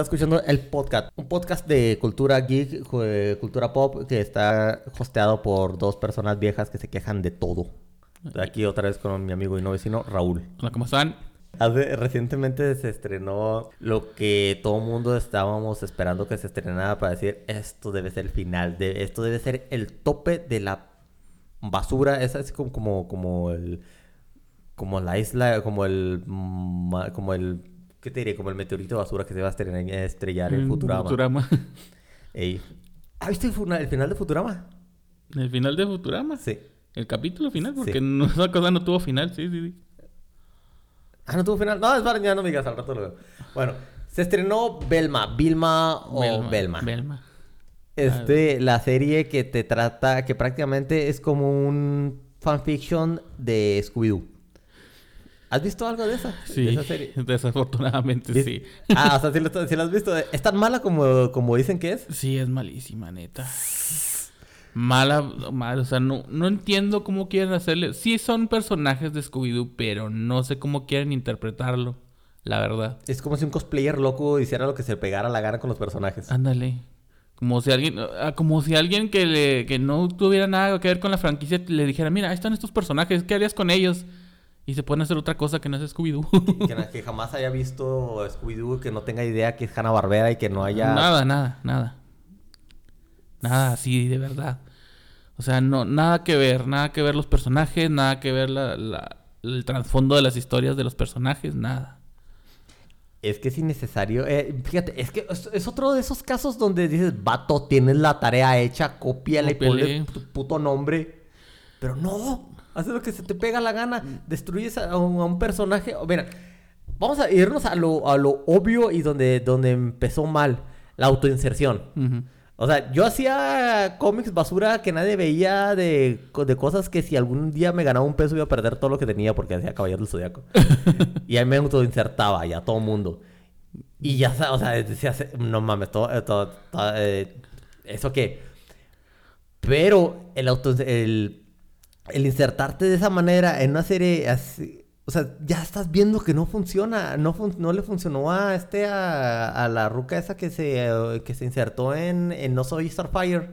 está escuchando el podcast, un podcast de cultura geek, eh, cultura pop, que está hosteado por dos personas viejas que se quejan de todo. Aquí otra vez con mi amigo y no vecino, Raúl. Hola, ¿cómo están? Hace, recientemente se estrenó lo que todo mundo estábamos esperando que se estrenara para decir esto debe ser el final, de, esto debe ser el tope de la basura, es así como, como, como el como la isla, como el como el ¿qué te diré? Como el meteorito de basura que se va a estrellar en Futurama. Futurama. Ey. ¿Has visto el, final de Futurama? ¿El final de Futurama? Sí. ¿El capítulo final? Porque no, esa cosa no tuvo final, sí, sí, sí. Ah, no tuvo final. No, es para ya no me digas, al rato lo veo. Bueno, se estrenó Belma, Vilma o Belma. Belma. Este, la serie que te trata, que prácticamente es como un fanfiction de Scooby-Doo. ¿Has visto algo de esa? Sí, de esa serie? desafortunadamente sí. Ah, o sea, ¿sí lo, has visto. ¿Es tan mala como, como dicen que es? Sí, es malísima, neta. Mala, mala, o sea, no, no entiendo cómo quieren hacerle. Sí son personajes de Scooby-Doo, pero no sé cómo quieren interpretarlo, la verdad. Es como si un cosplayer loco hiciera lo que se pegara la gana con los personajes. Ándale. Como si alguien, ah, como si alguien que, le, que no tuviera nada que ver con la franquicia le dijera, mira, ahí están estos personajes, ¿qué harías con ellos? Y se pueden hacer otra cosa que no es Scooby-Doo. que, que, jamás haya visto Scooby-Doo, que no tenga idea que es Hanna-Barbera y que no haya... Nada, nada, nada. Nada así, de verdad. O sea, no, nada que ver, nada que ver los personajes, nada que ver la, el trasfondo de las historias de los personajes, nada. Es que es innecesario. Eh, fíjate, es que es, otro de esos casos donde dices, vato, tienes la tarea hecha, cópiale, ponle tu puto nombre. Pero no, haces lo que se te pega la gana, destruyes a un, personaje. Mira, vamos a irnos a lo, a lo obvio y donde, donde empezó mal, la autoinserción. O sea, yo hacía cómics basura que nadie veía de, de, cosas que si algún día me ganaba un peso iba a perder todo lo que tenía porque hacía Caballero del Zodiaco. y ahí me autoinsertaba ya todo mundo. Y ya, o sea, decía, no mames, todo, eh, todo, eh, ¿eso qué? Pero el, auto, el, el insertarte de esa manera en una serie así, o sea, ya estás viendo que no funciona. No, no le funcionó a este a, la ruca esa que se, que se insertó en, No Soy Starfire.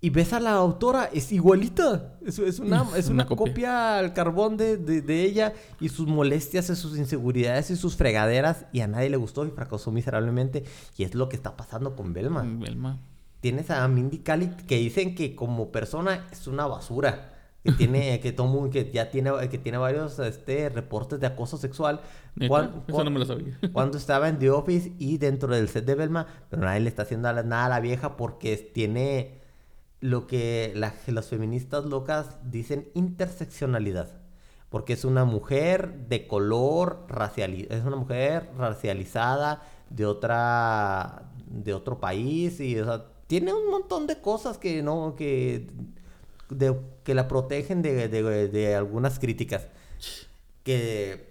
Y ves a la autora, es igualita. Es, es una, es una, copia. al carbón de, de, ella y sus molestias y sus inseguridades y sus fregaderas. Y a nadie le gustó y fracasó miserablemente. Y es lo que está pasando con Belma. Belma. Tienes a Mindy Kaling que dicen que como persona es una basura que tiene que todo que ya tiene que tiene varios este reportes de acoso sexual. Cuando, Eso no me lo sabía. cuando estaba en The Office y dentro del set de Belma pero nadie le está haciendo nada a la vieja porque tiene lo que las feministas locas dicen interseccionalidad. Porque es una mujer de color racial es una mujer racializada de otra de otro país y o sea, tiene un montón de cosas que no que de, que la protegen de, de, algunas críticas. Que,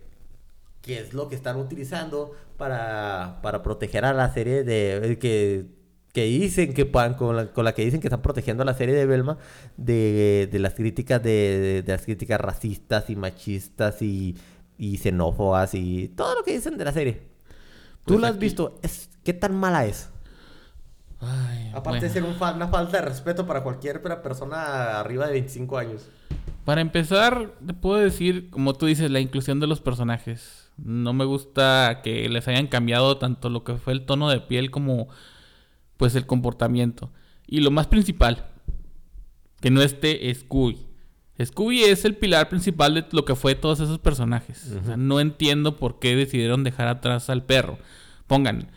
que, es lo que están utilizando para, para proteger a la serie de... que, que dicen que con la, con la que dicen que están protegiendo a la serie de Belma de, de las críticas de, de, las críticas racistas y machistas y, y xenófobas y todo lo que dicen de la serie. Tú pues la has visto, es, ¿qué tan mala es? Aparte de ser una falta de respeto para cualquier persona arriba de 25 años. Para empezar, te puedo decir, como tú dices, la inclusión de los personajes. No me gusta que les hayan cambiado tanto lo que fue el tono de piel como pues el comportamiento. Y lo más principal, que no esté Scooby. Scooby es el pilar principal de lo que fue todos esos personajes. no entiendo por qué decidieron dejar atrás al perro. Pongan,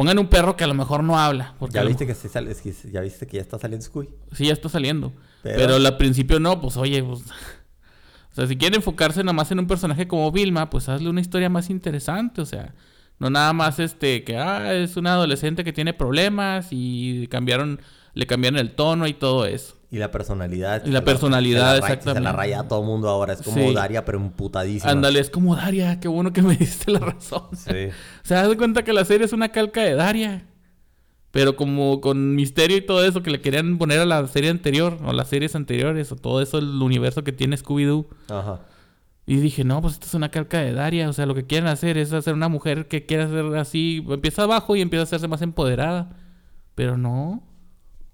Pongan un perro que a lo mejor no habla. ¿Ya viste que, sale, ya viste que ya está saliendo Scooby? Sí, ya está saliendo. Pero, al principio no, pues oye, pues... O sea, si quieren enfocarse nada más en un personaje como Vilma, pues hazle una historia más interesante, o sea... No nada más este que ah, es una adolescente que tiene problemas y cambiaron le cambiaron el tono y todo eso. Y la personalidad. Y la personalidad, exactamente. Se la raya a todo el mundo ahora. Es como Daria, pero emputadísima. Ándale, es como Daria. Qué bueno que me diste la razón. Sí. Se das cuenta que la serie es una calca de Daria. Pero como con misterio y todo eso que le querían poner a la serie anterior, o las series anteriores, o todo eso, el universo que tiene Scooby-Doo. Ajá. Y dije, no, pues esto es una calca de Daria. O sea, lo que quieren hacer es hacer una mujer que quiera ser así. Empieza abajo y empieza a hacerse más empoderada. Pero no.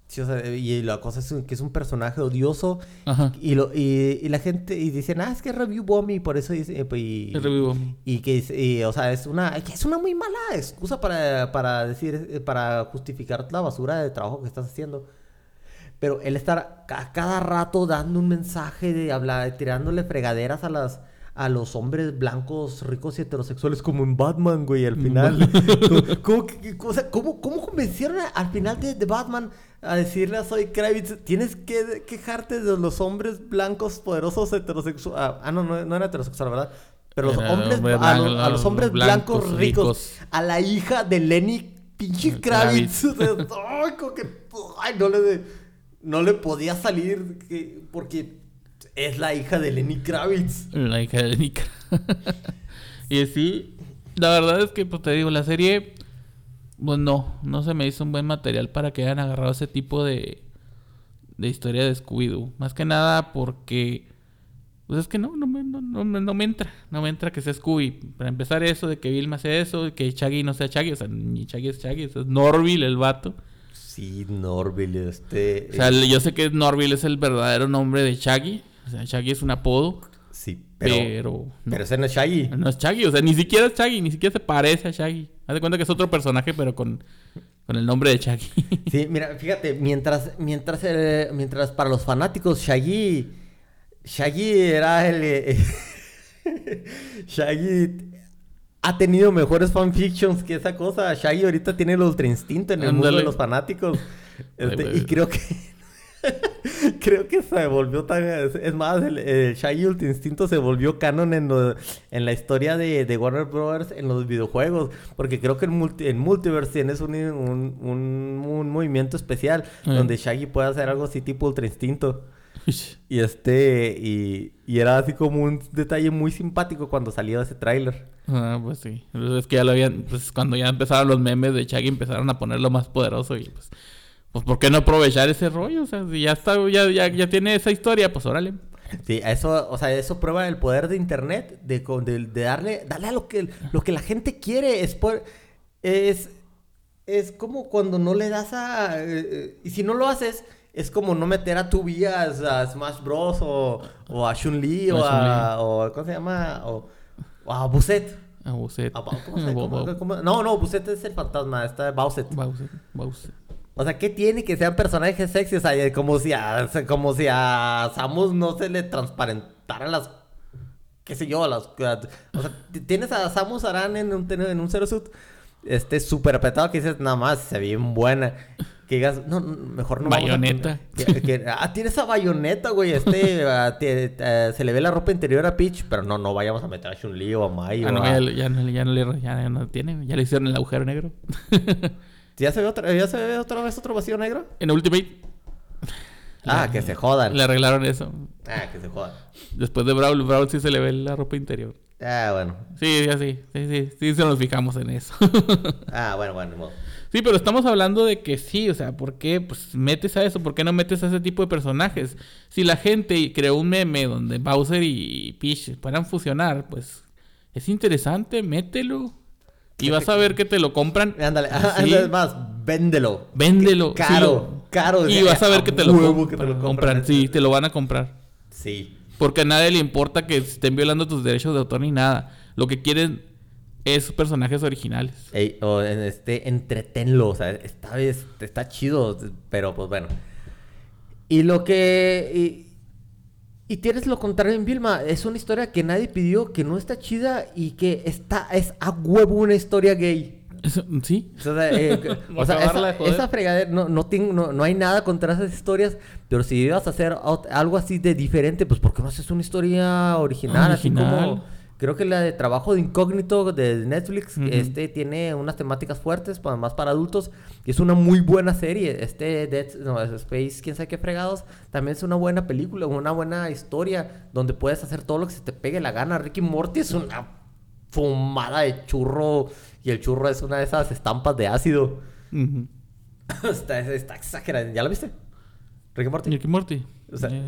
Sí, o sea, y la cosa es que es un personaje odioso. Ajá. Y, lo, y, y, la gente y dicen, ah, es que review bombing, por eso dice. Pues, y, review Y que, y, o sea, es una, es una muy mala excusa para, para decir, para justificar la basura de trabajo que estás haciendo. Pero él estar a cada rato dando un mensaje de hablar, tirándole fregaderas a las a los hombres blancos, ricos y heterosexuales como en Batman, güey, al final. ¿Cómo, cómo, cómo, convencieron al final de, de, Batman a decirle a Zoe Kravitz, tienes que quejarte de los hombres blancos poderosos heterosexuales? Ah, ah, no, no, no era heterosexual, ¿verdad? Pero los hombres, a, los hombres blancos, ricos, a la hija de Lenny pinche Kravitz. ay, como que, ay, no le, no le podía salir porque es la hija de Lenny Kravitz. La hija de Lenny Kravitz. y sí, la verdad es que, pues te digo, la serie, pues no, no se me hizo un buen material para que hayan agarrado ese tipo de, de historia de Scooby-Doo. Más que nada porque, pues es que no, no me, no, no, me entra, no me entra que sea Scooby. Para empezar eso, de que Vilma hace eso, que Shaggy no sea Shaggy, o sea, ni Shaggy es Shaggy, es Norville el vato. Sí, Norville, este... O sea, yo sé que Norville es el verdadero nombre de Shaggy, o sea, Shaggy es un apodo. Pero. Pero, ese no es Shaggy. No es Shaggy, o sea, ni siquiera es Shaggy, ni siquiera se parece a Shaggy. Haz de cuenta que es otro personaje, pero con, con el nombre de Shaggy. sí, mira, fíjate, mientras, mientras, eh, mientras para los fanáticos Shaggy. Shaggy era el. Eh, Shaggy ha tenido mejores fanfictions que esa cosa. Shaggy ahorita tiene el ultra instinto en el mundo de los fanáticos. Este, y creo que Creo que se volvió tan. Es más, el, Shaggy Ultra Instinto se volvió canon en, en la historia de, de, Warner Brothers en los videojuegos. Porque creo que en, multi, en Multiverse tienes un, un, un, movimiento especial donde Shaggy puede hacer algo así tipo Ultra Instinto. y este. Y, y, era así como un detalle muy simpático cuando salió ese tráiler. Ah, pues sí. Es que ya lo habían. Pues cuando ya empezaron los memes de Shaggy empezaron a ponerlo más poderoso y pues pues ¿por qué no aprovechar ese rollo? O sea, si ya está, ya, ya, tiene esa historia, pues órale. Sí, eso, o sea, eso prueba el poder de internet, de, de, darle, darle a lo que, lo que la gente quiere. Es, es, es como cuando no le das a... Eh, y si no lo haces, es como no meter a tu vía a Smash Bros. o, o a Chun-Li o, a, o ¿Cómo se llama? O, a Buset. A Buset. no, no, Buset es el fantasma. Está Bowset. Bowset. Bowset. O sea, ¿qué tiene que sean personajes sexy? O sea, como si a, como si a Samus no se le transparentaran las... qué sé yo, las... O sea, tienes a Samus Aran en un, en un Zero Suit este súper apretado que dices, nada más, se ve bien buena. Que digas, no, mejor no. Bayoneta. ah, tiene esa bayoneta, güey. Este, eh, se le ve la ropa interior a Peach, pero no, no vayamos a meter a Chun-Li o a Mai. Ah, no, ya, ya, no, ya, no le, ya no tiene, ya le hicieron el agujero negro. ¿Ya se ve otra, ¿ya se ve otra vez otro vacío negro? En Ultimate. Ah, que se jodan. Le arreglaron eso. Ah, que se jodan. Después de Brawl, Brawl sí se le ve la ropa interior. Ah, bueno. Sí, ya sí. Sí, sí. Sí, se nos fijamos en eso. ah, bueno, bueno. Sí, pero estamos hablando de que sí, o sea, ¿por qué pues, metes a eso? ¿Por qué no metes a ese tipo de personajes? Si la gente creó un meme donde Bowser y Peach puedan fusionar, pues es interesante, mételo. Y vas a ver que te lo compran. Ándale, ándale más, véndelo. Véndelo. Caro, caro. Y vas a ver que te, lo, compran. Sí, te lo van a comprar. Sí. Porque a nadie le importa que estén violando tus derechos de autor ni nada. Lo que quieren es personajes originales. Ey, o este, entretenlo. O sea, está, está chido, pero pues bueno. Y lo que... Y tienes lo contrario en Vilma. Es una historia que nadie pidió, que no está chida y que está, es a huevo una historia gay. ¿Sí? O sea, eh, esa, fregadera, no, no, tengo, no, hay nada contra esas historias, pero si ibas a hacer algo así de diferente, pues ¿por qué no haces una historia original? original. Así como Creo que la de Trabajo de Incógnito de Netflix este tiene unas temáticas fuertes, más para adultos. Y es una muy buena serie. Este Dead no, Space, quién sabe qué fregados. También es una buena película, una buena historia donde puedes hacer todo lo que se te pegue la gana. Ricky Morty es una fumada de churro y el churro es una de esas estampas de ácido. está, está exagerado. ¿Ya lo viste? Ricky Morty. Ricky Morty. O sea, no,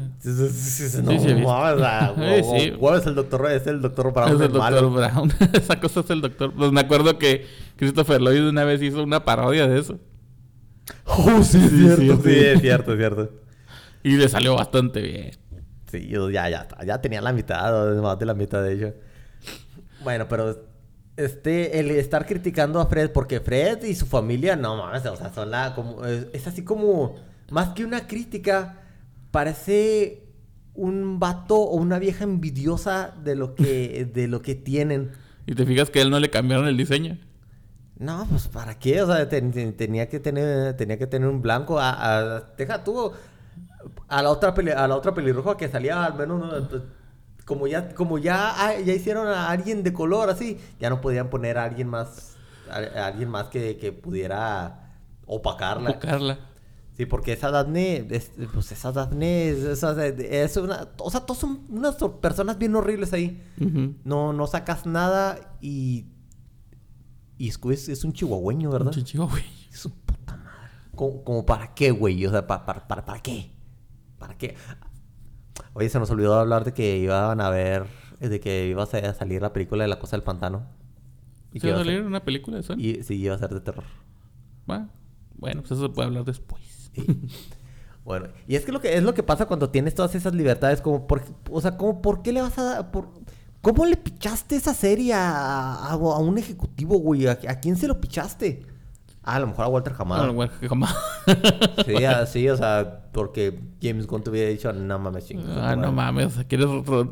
¿cuál es el doctor? Es el doctor Brown. Es el doctor Brown. Esa cosa es el doctor. Pues me acuerdo que Christopher Lloyd una vez hizo una parodia de eso. Oh, sí, es cierto. Sí, es cierto, es cierto. Y le salió bastante bien. Sí, ya, ya, ya tenía la mitad, más de la mitad de ello. Bueno, pero este, el estar criticando a Fred, porque Fred y su familia, no mames, o sea, son la, como, es así como, más que una crítica, parece un vato o una vieja envidiosa de lo que, de lo que tienen. ¿Y te fijas que a él no le cambiaron el diseño? No, pues ¿para qué? O sea, tenía que tener, tenía que tener un blanco. A, deja tú a la otra a la otra pelirroja que salía al menos pues, como ya como ya ya hicieron a alguien de color así, ya no podían poner a alguien más a, alguien más que, que pudiera opacarla. Opacarla. Sí, porque esa Daphne, pues esa Daphne es, es, una, o sea, todos son unas personas bien horribles ahí. No, no sacas nada y y es, es un chihuahueño, ¿verdad? Un chihuahueño. Es un puta madre. ¿Como, para qué, güey? O sea, ¿para, para, para, para qué? ¿Para qué? Oye, se nos olvidó hablar de que iban a ver, de que iba a salir la película de La Cosa del Pantano. ¿Y ¿Se va a salir una película de eso? Y, sí, iba a ser de terror. Bueno, bueno, pues eso se puede hablar después. Bueno, y es que lo que es lo que pasa cuando tienes todas esas libertades, como por, o sea, como por qué le vas a dar, por, ¿cómo le pichaste esa serie a, un ejecutivo, güey? ¿A, quién se lo pichaste? Ah, a lo mejor a Walter Hamada. A Walter sí, así, o sea, porque James Gunn te hubiera dicho, no mames, chingos. Ah, no mames, ¿quieres,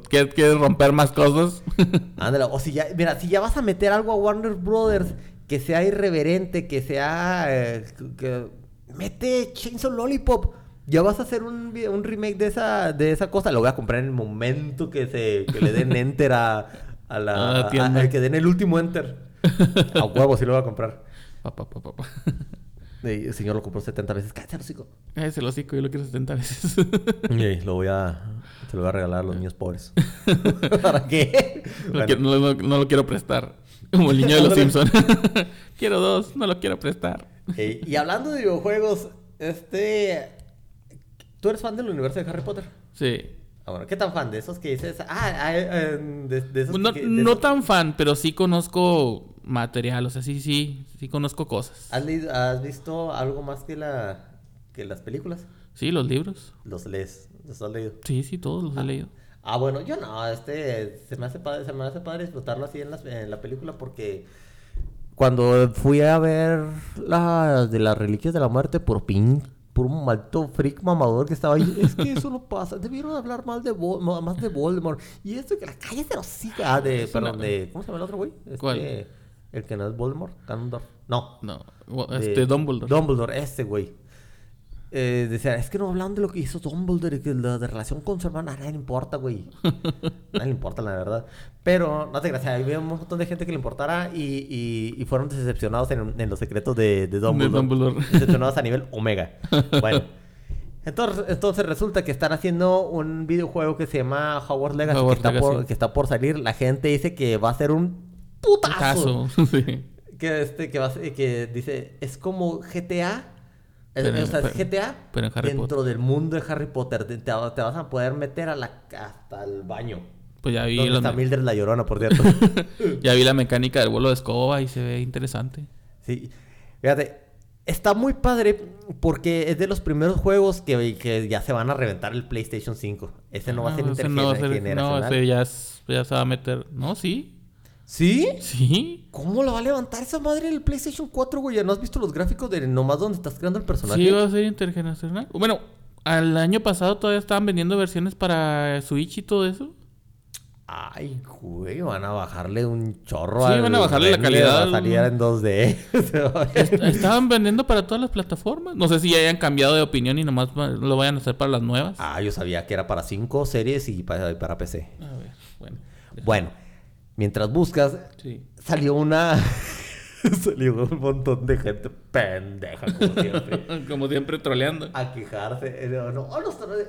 ¿quieres romper más cosas? Ándale, o si ya, mira, si ya vas a meter algo a Warner Brothers que sea irreverente, que sea, eh, que, mete Chainsaw Lollipop. Ya vas a hacer un, un, remake de esa, de esa cosa. Lo voy a comprar en el momento que se que le den enter a, a la a, que den el último enter. A huevo, sí lo voy a comprar. Papá, papá, papá. El señor lo compró 70 veces. Cállate el hocico. Cállate el hocico, yo lo quiero 70 veces. y lo voy a... Se lo voy a regalar a los niños pobres. ¿Para qué? No, no, lo quiero prestar. Como el niño de los Simpsons. quiero dos, no lo quiero prestar. y hablando de videojuegos, este... ¿Tú eres fan del universo de Harry Potter? Sí. Ahora, ¿qué tan fan de esos que dices? Ah, ah eh, de, esos No, no tan fan, pero sí conozco material, o sea, sí, sí, sí conozco cosas. ¿Has, ¿Has visto algo más que, la, que las películas? Sí, los libros. ¿Los lees? ¿Los has leído? Sí, sí, todos los he leído. Ah, bueno, yo no, este, se me hace padre, se me hace padre disfrutarlo así en, en la película porque cuando fui a ver las de las reliquias de la muerte por pin por un maldito freak mamador que estaba ahí. Es que eso no pasa. Debieron hablar mal de más de Voldemort. Y esto que la calle se los siga. de, perdón, de. ¿Cómo se llama el otro güey? Este, ¿Cuál? El que no es Voldemort. No. No. Este, Dumbledore. Dumbledore, este güey. Eh, decía, es que no hablan de lo que hizo Dumbledore, que la de relación con su hermana, a nadie le importa, güey. a nadie le importa, la verdad. Pero, no te gracias, había un montón de gente que le importara y, y, fueron decepcionados en, en, los secretos de, de Dumbledore. Decepcionados a nivel Omega. Bueno. Entonces, entonces resulta que están haciendo un videojuego que se llama Hogwarts Legacy, que, está Por, que está por salir. La gente dice que va a ser un putazo. sí. Que, este, que, va que dice, es como GTA pero, o sea, GTA dentro del mundo de Harry Potter. Te, vas a poder meter a la, hasta el baño. Pues ya vi. Donde está Mildred la llorona, por cierto. ya vi la mecánica del vuelo de escoba y se ve interesante. Sí. Fíjate, está muy padre porque es de los primeros juegos que, que ya se van a reventar el PlayStation 5. Ese no va a ser ah, no, no, ese ya, ya se va a meter. No, sí. ¿Sí? Sí. ¿Cómo lo va a levantar esa madre el PlayStation 4, güey? ¿Ya no has visto los gráficos de nomás donde estás creando el personaje? Sí, va a ser intergeneracional. Bueno, al año pasado todavía estaban vendiendo versiones para Switch y todo eso. Ay, güey, van a bajarle un chorro Sí, van a bajarle la calidad. Va a salir en 2D. estaban vendiendo para todas las plataformas. No sé si ya hayan cambiado de opinión y nomás lo vayan a hacer para las nuevas. Ah, yo sabía que era para 5 series y para, para PC. A ver, bueno. Bueno mientras buscas, salió una. salió un montón de gente pendeja, como siempre. como siempre, troleando. A quejarse. Eh, no, oh,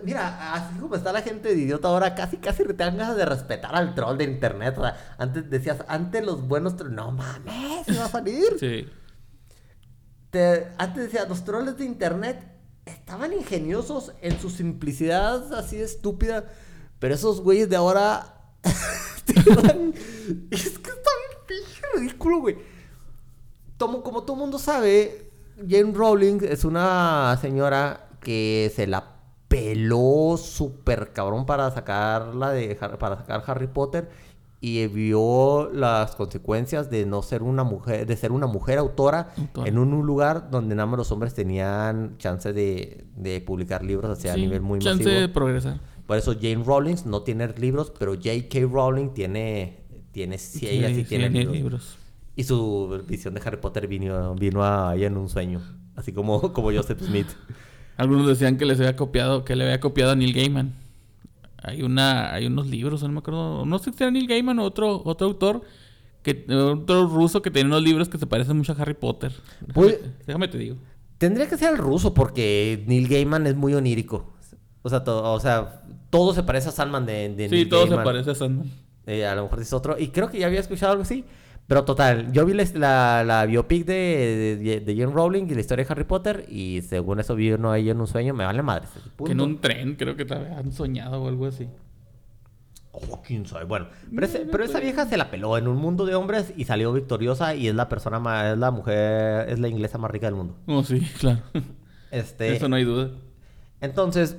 mira, así como está la gente de idiota ahora, casi, casi te dan ganas de respetar al troll de internet. O sea, antes decías, antes los buenos trolls. No mames, se va a salir. Sí. Te, antes decías, los trolls de internet estaban ingeniosos en su simplicidad así de estúpida. Pero esos güeyes de ahora. es que está bien ridículo, güey. Como, como todo mundo sabe, Jane Rowling es una señora que se la peló súper cabrón para sacarla de para sacar Harry Potter y vio las consecuencias de no ser una mujer, de ser una mujer autora, en un, lugar donde nada más los hombres tenían chance de, de publicar libros hacia a nivel muy chance de progresar. Por eso Jane Rowling no tiene libros, pero J.K. Rowling tiene, tiene, sí, ella sí, tiene, libros. Y su visión de Harry Potter vino, vino ahí en un sueño, así como, como Joseph Smith. Algunos decían que les había copiado, que le había copiado a Neil Gaiman. Hay una, hay unos libros, no me acuerdo, no sé si era Neil Gaiman o otro, otro autor, que, otro ruso que tiene unos libros que se parecen mucho a Harry Potter. Déjame, déjame te digo. Tendría que ser el ruso porque Neil Gaiman es muy onírico. O sea, todo, o sea, todo se parece a Sandman de, de Sí, todo se parece a Sandman. Eh, a lo mejor es otro. Y creo que ya había escuchado algo así. Pero total, yo vi la, la, biopic de, de, de, Jane Rowling y la historia de Harry Potter y según eso vi uno ahí en un sueño, me vale madre. Que en un tren creo que te han soñado o algo así. Oh, quién sabe. Bueno, pero, pero esa vieja se la peló en un mundo de hombres y salió victoriosa y es la persona más, es la mujer, es la inglesa más rica del mundo. Oh, sí, claro. Este, Eso no hay duda. Entonces,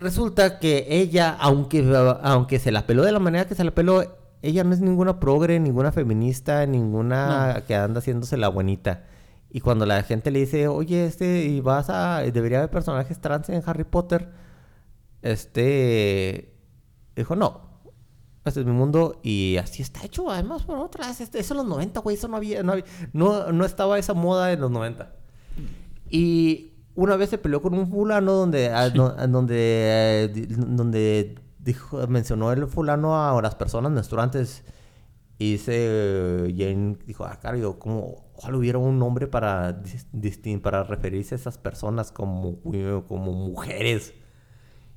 resulta que ella, aunque, aunque se la peló de la manera que se la peló, ella no es ninguna progre, ninguna feminista, ninguna que anda haciéndose la buenita. Y cuando la gente le dice, oye, este, y vas a, debería haber personajes trans en Harry Potter, este, dijo, no, este es mi mundo y así está hecho, además, por otras, este, eso en los 90, güey, eso no había, no, había, no, no estaba esa moda en los 90. Y una vez se peleó con un fulano donde, donde, eh, donde dijo, mencionó el fulano a las personas menstruantes y dice Jane, dijo, ah, claro, como ojalá hubiera un nombre para, para referirse a esas personas como, como mujeres.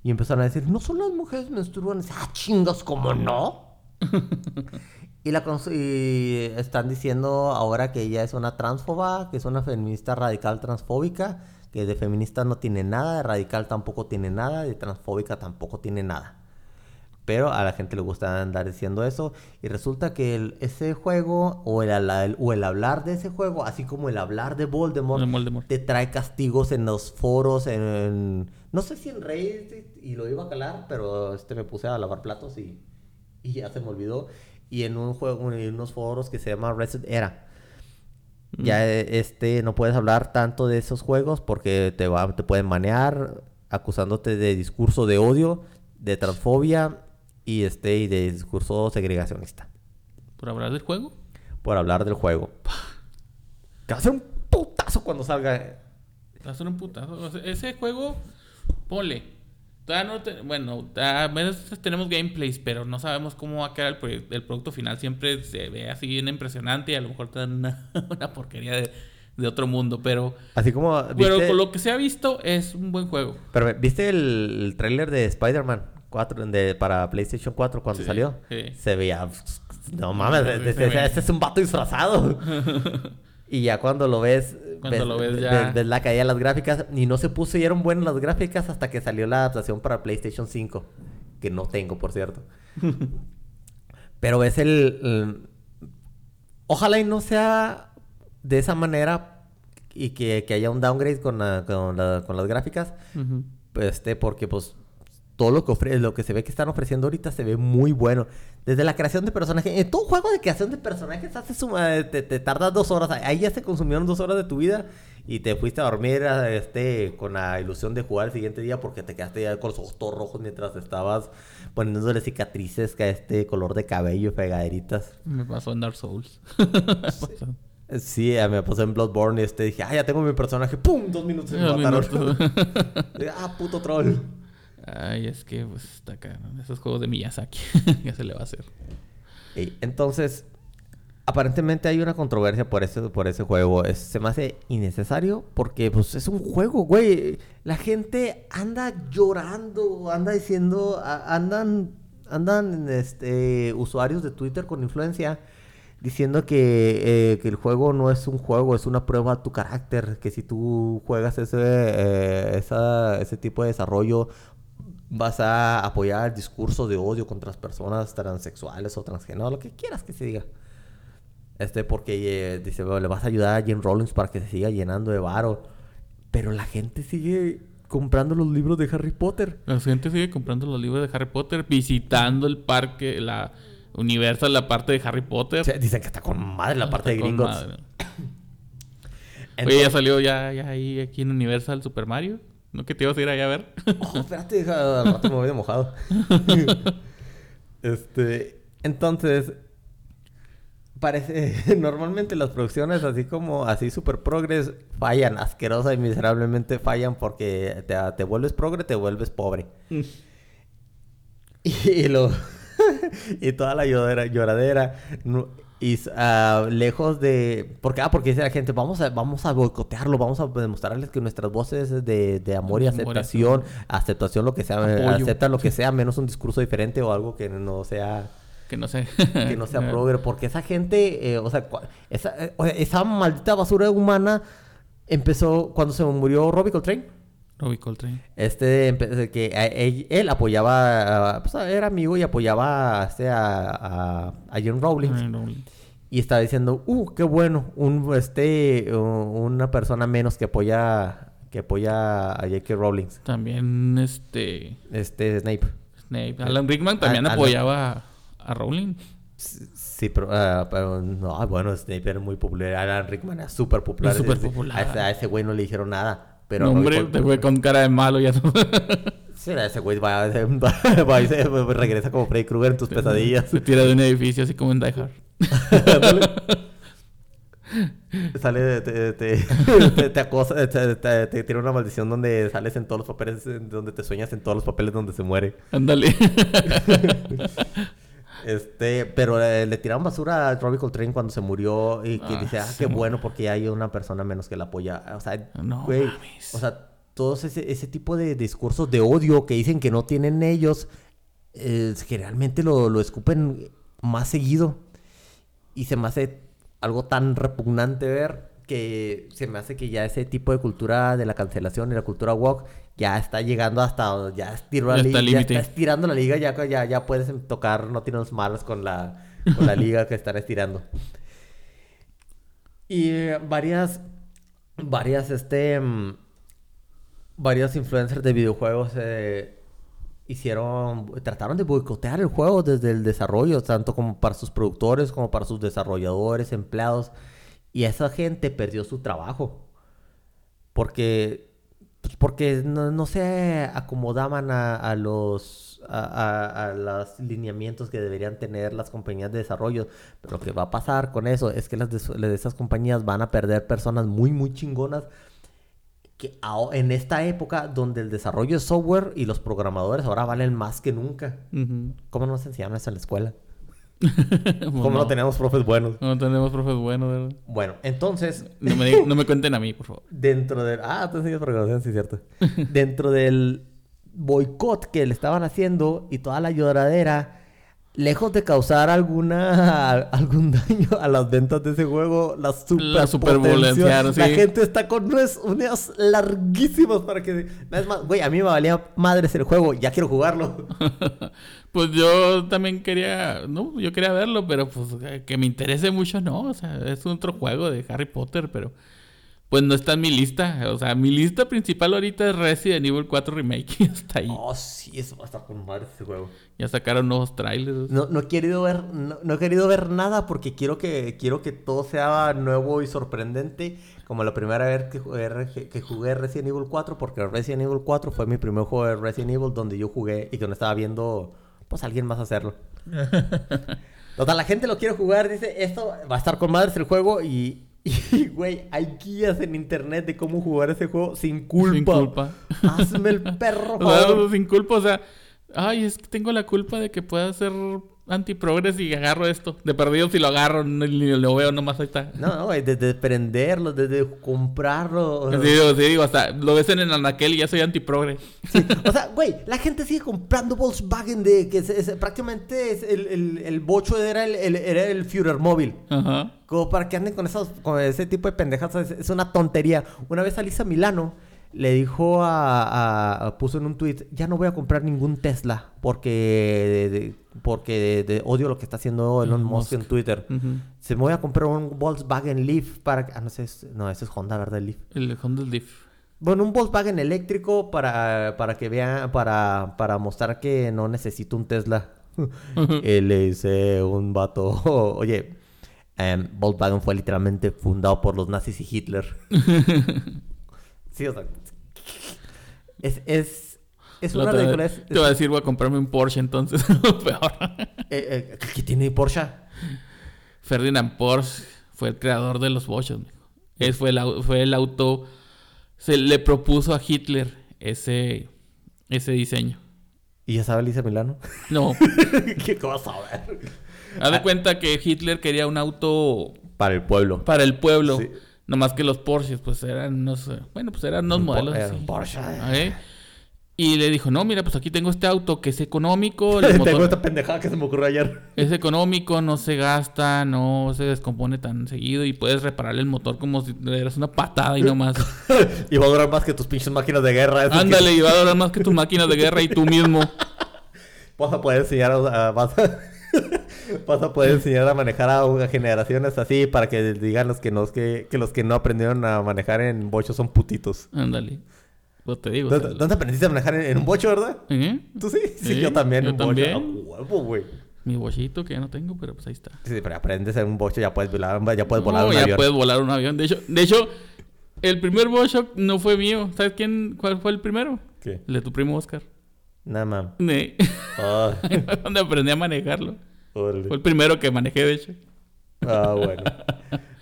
Y empezaron a decir, no son las mujeres menstruantes. Ah, chingas, como no? y, la y están diciendo ahora que ella es una transfoba, que es una feminista radical transfóbica, que de feminista no tiene nada, de radical tampoco tiene nada, de transfóbica tampoco tiene nada. Pero a la gente le gusta andar diciendo eso. Y resulta que ese juego, o el, o el hablar de ese juego, así como el hablar de Voldemort, te trae castigos en los foros, en, no sé si en Reddit, y lo iba a calar, pero este me puse a lavar platos y, y ya se me olvidó. Y en un juego, en unos foros que se llama Reset Era. Mm. Ya este no puedes hablar tanto de esos juegos porque te va, te pueden manear acusándote de discurso de odio, de transfobia y este y de discurso segregacionista. ¿Por hablar del juego? Por hablar del juego. Que va a ser un putazo cuando salga. Va a ser un putazo. ese juego, ponle. Todavía no bueno, a veces tenemos gameplays, pero no sabemos cómo va a quedar el, el, producto final. Siempre se ve así bien impresionante y a lo mejor te dan una, porquería de, de, otro mundo, pero... Así como... Pero con lo que se ha visto es un buen juego. Pero ¿viste el, el tráiler de Spider-Man? de, para PlayStation 4 cuando salió. Se veía. No mames, este, es un vato disfrazado. y ya cuando lo ves. Cuando lo ves ya. Ves, la caída de las gráficas. Y no se pusieron buenas las gráficas hasta que salió la adaptación para PlayStation 5. Que no tengo, por cierto. Pero ves el, Ojalá y no sea de esa manera y que, haya un downgrade con, con, las gráficas. este, porque pues todo lo que ofrece, lo que se ve que están ofreciendo ahorita se ve muy bueno. Desde la creación de personajes, en todo juego de creación de personajes hace te, te tardas dos horas. Ahí ya se consumieron dos horas de tu vida y te fuiste a dormir este, con la ilusión de jugar el siguiente día porque te quedaste ya con los ojos todos rojos mientras estabas poniéndole cicatrices que este color de cabello y pegaderitas. Me pasó en Dark Souls. Sí, me pasó en Bloodborne y este dije, ah, ya tengo mi personaje, ¡pum! Dos minutos y me mataron. ah, puto troll. Ay, es que pues está acá, esos juegos de Miyazaki, ya se le va a hacer? entonces, aparentemente hay una controversia por ese, por ese juego. se me hace innecesario porque pues es un juego, güey. La gente anda llorando, anda diciendo, andan, andan este, usuarios de Twitter con influencia diciendo que, eh, que, el juego no es un juego, es una prueba a tu carácter, que si tú juegas ese, eh, ese tipo de desarrollo vas a apoyar el discurso de odio contra las personas transexuales o transgénero, lo que quieras que se diga. Este, porque eh, dice, le vas a ayudar a Jim Rollins para que se siga llenando de varo. Pero la gente sigue comprando los libros de Harry Potter. La gente sigue comprando los libros de Harry Potter, visitando el parque, la Universal, la parte de Harry Potter. dicen que está con madre la parte de Gringos. Oye, ya salió ya, ya ahí aquí en Universal Super Mario. ¿No que te ibas a ir allá a ver? oh, espérate, deja, rato me voy de mojado. este, entonces, parece, normalmente las producciones así como, así super progres, fallan, asquerosa y miserablemente fallan porque te, te vuelves progre, te vuelves pobre. Mm. y, lo, y toda la lloradera, lloradera y uh, lejos de... Porque, ah, porque dice la gente, vamos a, vamos a boicotearlo, vamos a demostrarles que nuestras voces de, de amor y aceptación, aceptación lo que sea, aceptan lo que sea, menos un discurso diferente o algo que no sea... Que no sea... que no sea progre, porque esa gente, eh, o sea, esa, eh, esa maldita basura humana empezó cuando se murió Robbie Coltrane. Robbie Coltrane. Este, que él, apoyaba, pues, era amigo y apoyaba este, a, a, a John Rowling. Y estaba diciendo, uh, qué bueno, un, este, una persona menos que apoya, que apoya a J.K. Rowling. También, este... Este, Snape. Snape. Alan Rickman también apoyaba a Rowling. Sí, pero, uh, pero, no, bueno, Snape era muy popular. Alan Rickman era súper popular. Súper popular. A, ese güey no le dijeron nada. Pero hombre, te fue con cara de malo ya. sí, ese güey va, va, regresa como Freddy Krueger en tus pesadillas. Se tira de un edificio así como en Die Hard. Sale, te, te, te, acosa, te, te, tira una maldición donde sales en todos los papeles, donde te sueñas en todos los papeles donde se muere. Ándale. Este, pero eh, le tiraron basura a Robbie Coltrane cuando se murió y que ah, dice, ah, qué bueno porque hay una persona menos que la apoya. O sea, no, güey, o sea, todos ese, ese, tipo de discursos de odio que dicen que no tienen ellos, eh, generalmente lo, lo escupen más seguido. Y se me hace algo tan repugnante ver que se me hace que ya ese tipo de cultura de la cancelación y la cultura woke ya está llegando hasta ya estiró la liga, ya está estirando la liga, ya, ya, ya puedes tocar no tienes malos con la, con la liga que están estirando. Y eh, varias, varias, este, mm, varios influencers de videojuegos eh, hicieron, trataron de boicotear el juego desde el desarrollo, tanto como para sus productores como para sus desarrolladores, empleados. Y esa gente perdió su trabajo. Porque pues porque no, se acomodaban a, los a, los lineamientos que deberían tener las compañías de desarrollo. Pero lo que va a pasar con eso es que las de, esas compañías van a perder personas muy, muy chingonas. Que en esta época donde el desarrollo es software y los programadores ahora valen más que nunca. ¿Cómo nos enseñaron eso en la escuela? ¿Cómo no. tenemos profes buenos? No tenemos profes buenos, ¿verdad? Bueno, entonces... no, me, no me cuenten a mí, por favor. Dentro del... Ah, tú enseñas programación, sí, cierto. Dentro del boicot que le estaban haciendo y toda la lloradera lejos de causar alguna algún daño a las ventas de ese juego, las super, la super La gente está con unas, unas larguísimas para que... Es más, güey, a mí me valía madres el juego, ya quiero jugarlo. pues yo también quería, no, yo quería verlo, pero pues que me interese mucho, no, o sea, es otro juego de Harry Potter, pero pues no está en mi lista. O sea, mi lista principal ahorita es Resident Evil 4 Remake. está ahí. Oh, sí, eso va a estar con madre ese juego. Ya sacaron nuevos trailers. No, no he querido ver, no, he querido ver nada porque quiero que, quiero que todo sea nuevo y sorprendente. Como la primera vez que jugué, que jugué Resident Evil 4, porque Resident Evil 4 fue mi primer juego de Resident Evil donde yo jugué y no estaba viendo, pues, alguien más hacerlo. Total, la gente lo quiere jugar, dice, esto va a estar con madres el juego y y, güey, hay guías en internet de cómo jugar ese juego sin culpa. Sin culpa. Hazme el perro, o sin culpa, o sea... Ay, es que tengo la culpa de que pueda ser anti-progress y agarro esto. De perdido si lo agarro, ni lo veo, nomás ahí está. No, no, desde prenderlo, desde comprarlo. Sí, digo, sí, digo, hasta lo ves en el anaquel y ya soy anti-progress. Sí, o sea, güey, la gente sigue comprando Volkswagen de que es, prácticamente es el, el, el, bocho era el, el, era el Führer móvil. Ajá. Como para que anden con, esos, con ese tipo de pendejas. Es, es una tontería. Una vez a Lisa Milano le dijo a, puso en un tweet ya no voy a comprar ningún Tesla porque porque odio lo que está haciendo Elon Musk, en Twitter. Se me voy a comprar un Volkswagen Leaf para ah no sé no ese es Honda verdad el Leaf el Honda Leaf. Bueno un Volkswagen eléctrico para para que vean para para mostrar que no necesito un Tesla. Y le dice un vato oye em, Volkswagen fue literalmente fundado por los nazis y Hitler Sí, o sea, es, es, es una ridícula. Te voy a decir, voy a comprarme un Porsche entonces. Peor. Eh, eh, ¿Qué tiene Porsche? Ferdinand Porsche fue el creador de los Boschos. Él fue el, fue el auto. Se le propuso a Hitler ese, ese diseño. ¿Y ya sabe Lisa Milano? No. ¿Qué vas a ver? Haz de cuenta que Hitler quería un auto. Para el pueblo. Para el pueblo. Sí. Nomás que los Porsches, pues eran unos. Bueno, pues eran unos modelos. Porsche. Y le dijo, no, mira, pues aquí tengo este auto que es económico. tengo esta pendejada que se me ocurrió ayer. Es económico, no se gasta, no se descompone tan seguido y puedes repararle el motor como si le dieras una patada y no más. y va a durar más que tus pinches máquinas de guerra. Ándale, y va a durar más que tus máquinas de guerra y tú mismo. Vas a poder enseñar a... Vas a... Vas a poder enseñar a manejar a generaciones así para que digan los que no, que, que los que no aprendieron a manejar en bocho son putitos. Ándale. Pues te digo. ¿Dónde, aprendiste a manejar en, un bocho, verdad? ¿Eh? ¿Tú sí? Sí, yo también. Yo un también. Bocho. güey. Mi bochito que ya no tengo, pero pues ahí está. Sí, pero aprendes en un bocho, ya puedes volar, ya puedes volar un ya avión. puedes volar un avión. De hecho, de hecho, el primer bocho no fue mío. ¿Sabes quién, cuál fue el primero? ¿Qué? El de tu primo Oscar. Nada, más. Sí. Oh. donde aprendí a manejarlo. Fue el primero que manejé, de hecho. Ah, bueno.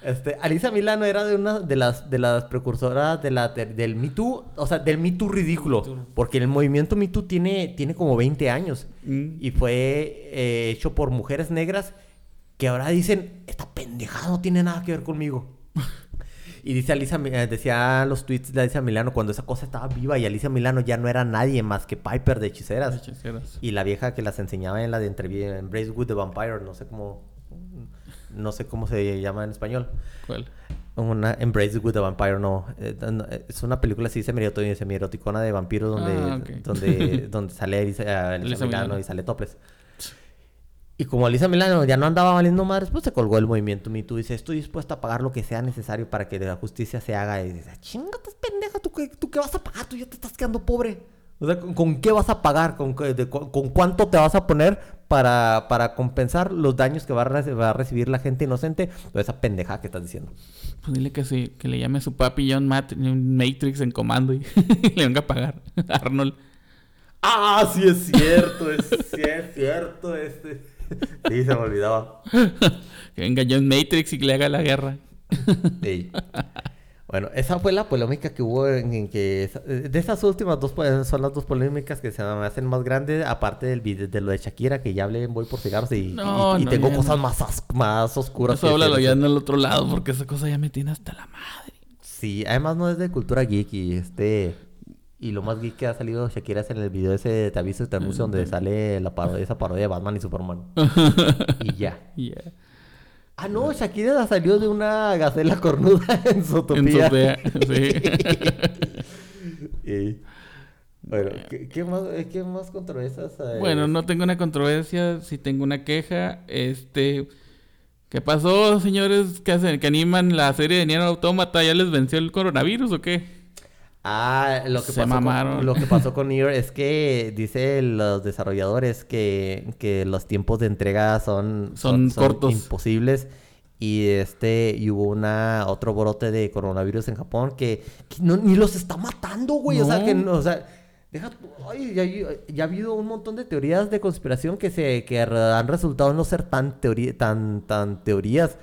Este, Alisa Milano era de una de las, de las precursoras de la, del Me Too, o sea, del Me Too ridículo. Porque el movimiento Me Too tiene, tiene como 20 años. Mm. Y fue eh, hecho por mujeres negras que ahora dicen, esta pendejada no tiene nada que ver conmigo. y dice Alisa, eh, decía los tweets de Alisa Milano cuando esa cosa estaba viva y Alisa Milano ya no era nadie más que Piper de hechiceras. hechiceras. Y la vieja que las enseñaba en la de entrevista, en Brace with the Vampire, no sé cómo no sé cómo se llama en español. ¿Cuál? Una Embrace with the Vampire, no. Eh, es una película así semi-eroticona de vampiros donde, ah, donde, donde sale Elisa, Milano, y sale Toples. Y como Elisa Milano ya no andaba valiendo madres, pues se colgó el movimiento Me Too. Dice, estoy dispuesta a pagar lo que sea necesario para que la justicia se haga. Y dice, chinga, estás pendeja, ¿tú qué, ¿tú qué vas a pagar? Tú ya te estás quedando pobre. O sea, ¿con, qué vas a pagar? ¿Con, con, cuánto te vas a poner para, para compensar los daños que va a, recibir la gente inocente? O esa pendeja que estás diciendo. Pues dile que sí, que le llame a su papi John Matrix en comando y le venga a pagar. Arnold. Ah, sí es cierto, es, sí es cierto este. Sí, se me olvidaba. que venga John Matrix y que le haga la guerra. Sí. Bueno, esa fue la polémica que hubo en, que... De esas últimas dos son las dos polémicas que se me hacen más grandes, aparte del video de lo de Shakira, que ya hablé Voy por cigarros y, y, tengo cosas más, más oscuras. Eso háblalo ya en el otro lado, porque esa cosa ya me tiene hasta la madre. Sí, además no es de cultura geek y este... Y lo más geek que ha salido Shakira es en el video ese de Te aviso de donde sale la parodia, esa parodia de Batman y Superman. y ya. Yeah. Ah, no, Shakira salió de una gacela cornuda en Sotopía. En sí. Bueno, ¿qué, más, ¿qué más controversias hay? Bueno, no tengo una controversia, sí tengo una queja. Este... ¿Qué pasó, señores que hacen, que animan la serie de Nier Automata? ¿Ya les venció el coronavirus o qué? Ah, lo que, pasó Con, lo que pasó con Nier es que dice los desarrolladores que, que los tiempos de entrega son, son, cortos. imposibles. Y este, y hubo una, otro brote de coronavirus en Japón que, ni los está matando, güey. O sea, que, o sea, deja, ay, ya, ha habido un montón de teorías de conspiración que se, que han resultado no ser tan teoría, tan, tan teorías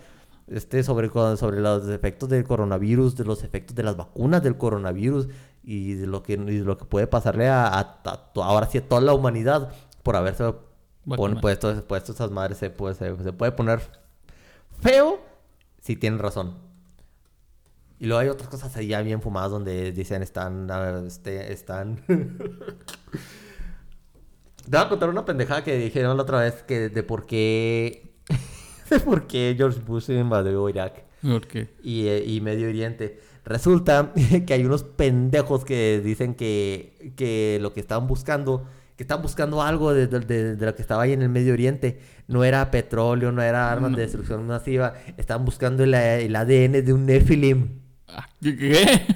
este, sobre, sobre los efectos del coronavirus, de los efectos de las vacunas del coronavirus y de lo que, lo que puede pasarle a, ahora sí a toda la humanidad por haberse Pon, puesto, puesto esas madres se puede, se, puede poner feo si tienen razón. Y luego hay otras cosas ahí ya bien fumadas donde dicen están... Este, están... Te voy a contar una pendejada que dijeron la otra vez que de por qué... de por qué George Bush invadió Irak. ¿Por qué? Y, eh, y Medio Oriente. Resulta que hay unos pendejos que dicen que, que lo que estaban buscando que estaban buscando algo de, lo que estaba ahí en el Medio Oriente. No era petróleo, no era armas de destrucción masiva. Estaban buscando el, el ADN de un Nephilim. Ah, ¿Qué?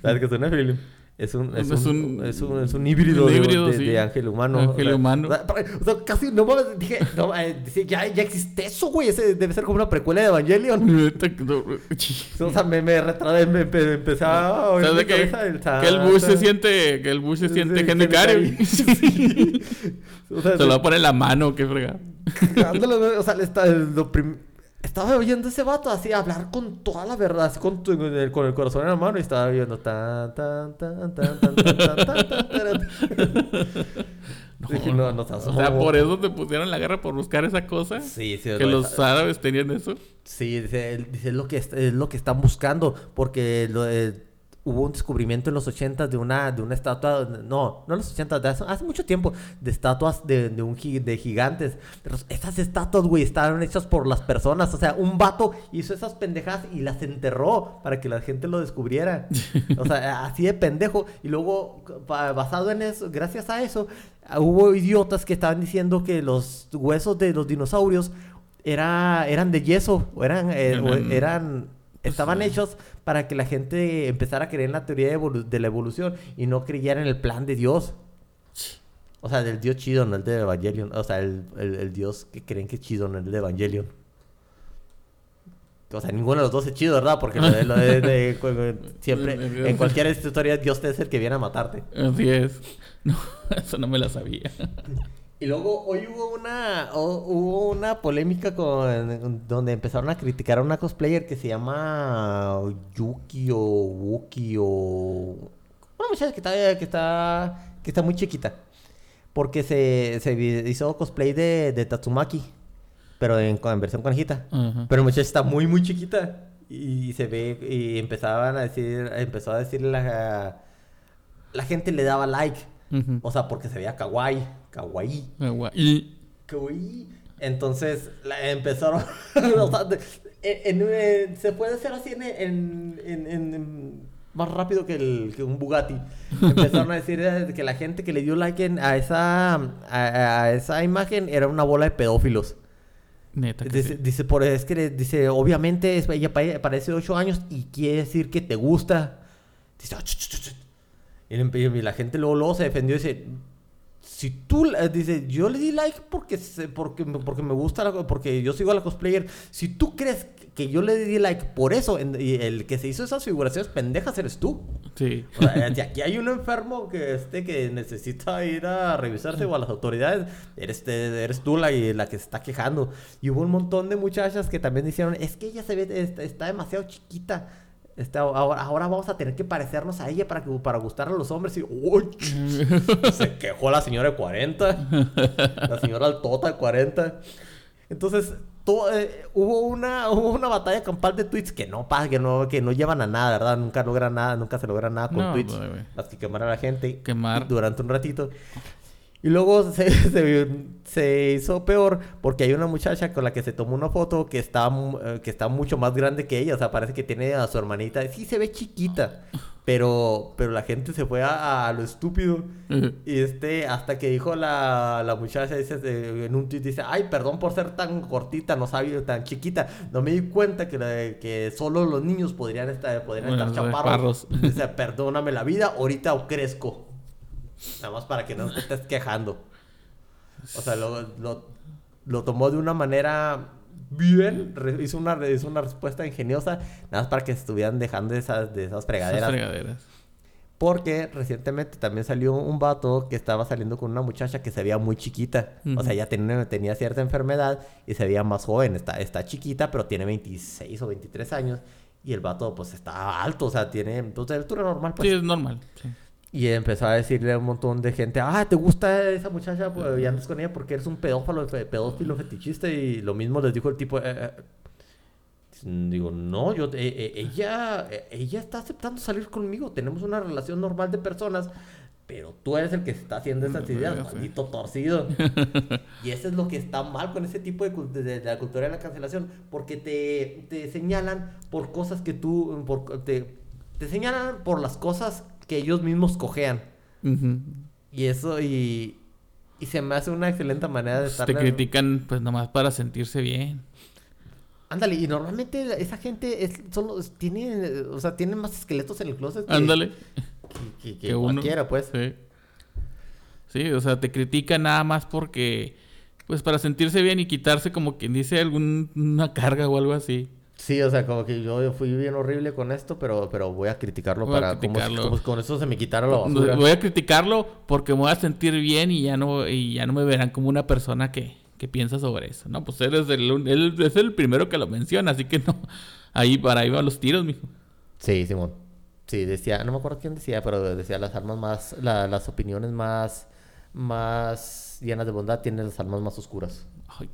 ¿Sabes qué es un Nephilim? Es un, es, un, es, un, es un híbrido, de, ángel humano. Ángel humano. O sea, casi no mames, dije, no, eh, ya, ya existe eso, güey. Ese debe ser como una precuela de Evangelion. o sea, me, me retradé, me, me empecé a oír que, que el Bush se siente, que el Bush se siente Henry Cavill. o sea, se lo va a poner en la mano, qué fregado. o sea, está, lo primero estaba oyendo ese vato así hablar con toda la verdad, así con, el, con el corazón en la mano y estaba viendo tan, tan, tan, tan, tan, tan, tan, tan, tan, no, no, no, o sea, por eso te pusieron la guerra por buscar esa cosa. Sí, sí. Que los árabes tenían eso. Sí, dice, dice es lo que es lo que están buscando porque lo, eh, hubo un descubrimiento en los 80 de una, de una estatua, no, no en los 80, hace, hace, mucho tiempo, de estatuas de, de, un, de gigantes. Pero esas estatuas, güey, estaban hechas por las personas. O sea, un vato hizo esas pendejas y las enterró para que la gente lo descubriera. O sea, así de pendejo. Y luego, basado en eso, gracias a eso, hubo idiotas que estaban diciendo que los huesos de los dinosaurios era, eran de yeso, o eran, eh, eran pues estaban hechos para que la gente empezara a creer en la teoría de, la evolución y no creyera en el plan de Dios. O sea, del Dios chido, no el de Evangelion. O sea, el, Dios que creen que es chido, no el de Evangelion. O sea, ninguno de los dos es chido, ¿verdad? Porque lo de, siempre, en cualquier historia, Dios es el que viene a matarte. Así es. No, eso no me lo sabía. Y luego hoy hubo una hubo una polémica con donde empezaron a criticar a una cosplayer que se llama Yuki o Wuki o una muchacha que está que está que está muy chiquita. Porque se, se hizo cosplay de, de Tatsumaki pero en, en versión conejita. Pero la muchacha está muy muy chiquita. Y se ve y empezaban a decir empezó a decirle la la gente le daba like o sea porque se veía kawaii kawaii. Kawaii. Kawaii. Entonces la, empezaron. se puede hacer así en, más rápido que, el, que un Bugatti. Empezaron a decir eh, que la gente que le dio like a esa a, esa imagen era una bola de pedófilos. Neta dice, dice, por es que dice, obviamente ella parece 8 años y quiere decir que te gusta. Dice, y, la gente luego, luego se defendió y dice, si tú dice yo le di like porque porque porque me gusta porque yo sigo a la cosplayer. Si tú crees que yo le di like por eso y el que se hizo esas figuraciones pendejas eres tú sí. O sea, aquí hay un enfermo que este que necesita ir a revisarse o a las autoridades. Eres eres tú la, la que se está quejando. Y hubo un montón de muchachas que también dijeron es que ella se ve está demasiado chiquita este, ahora, ahora, vamos a tener que parecernos a ella para, que, para gustar a los hombres. Y se quejó la señora de 40. la señora altota de 40. Entonces, eh, hubo, una, hubo una batalla campal de tweets que no que no, que no llevan a nada, ¿verdad? Nunca logran nada, nunca se logra nada con tweets. Las que quemar a la gente. Quemar. Durante un ratito. Y luego se, se, hizo peor porque hay una muchacha con la que se tomó una foto que está, eh, que está mucho más grande que ella. O sea, parece que tiene a su hermanita. Sí se ve chiquita. Pero, pero la gente se fue a, lo estúpido. Y este, hasta que dijo la, la muchacha, dice, en un tweet, dice, ay, perdón por ser tan cortita, no sabía, tan chiquita. No me di cuenta que, que solo los niños podrían estar, podrían estar chaparros. Dice, perdóname la vida, ahorita crezco. Nada más para que no te estés quejando. O sea, lo, lo, tomó de una manera bien. Hizo una, hizo una respuesta ingeniosa. Nada más para que estuvieran dejando esas, de esas fregaderas. fregaderas. Porque recientemente también salió un vato que estaba saliendo con una muchacha que se veía muy chiquita. O sea, ya tenía, tenía cierta enfermedad y se veía más joven. Está, está chiquita, pero tiene 26 o 23 años. Y el vato, pues, está alto. O sea, tiene... Entonces, altura normal, pues. Sí, es normal. Sí. Y empezó a decirle a un montón de gente, ah, ¿te gusta esa muchacha? Pues, y andas con ella porque eres un pedófilo, pedófilo fetichista. Y lo mismo les dijo el tipo, eh, eh, Digo, no, yo, ella, ella está aceptando salir conmigo. Tenemos una relación normal de personas pero tú eres el que está haciendo esas ideas, maldito torcido. y eso es lo que está mal con ese tipo de, de, la cultura de la cancelación, porque te, te señalan por cosas que tú, por, te, te, señalan por las cosas que ellos mismos cojean. Y eso, y, y se me hace una excelente manera de estar. Te critican, pues nomás para sentirse bien. Ándale, y normalmente esa gente es, solo tiene, o sea, tiene más esqueletos en el closet. Ándale que, uno quiera, pues. Sí. o sea, te critican nada más porque, pues para sentirse bien y quitarse como quien dice alguna carga o algo así. Sí, o sea, como que yo fui bien horrible con esto, pero, pero voy a criticarlo para Como, con eso se me quitara la basura. Voy a criticarlo porque me voy a sentir bien y ya no, y ya no me verán como una persona que, que piensa sobre eso. No, pues él es, el, él es el primero que lo menciona, así que no. Ahí para ahí van los tiros, mijo. Sí, Simón. Sí, decía, no me acuerdo quién decía, pero decía las armas más, las opiniones más, más llenas de bondad tienen las armas más oscuras. Ay,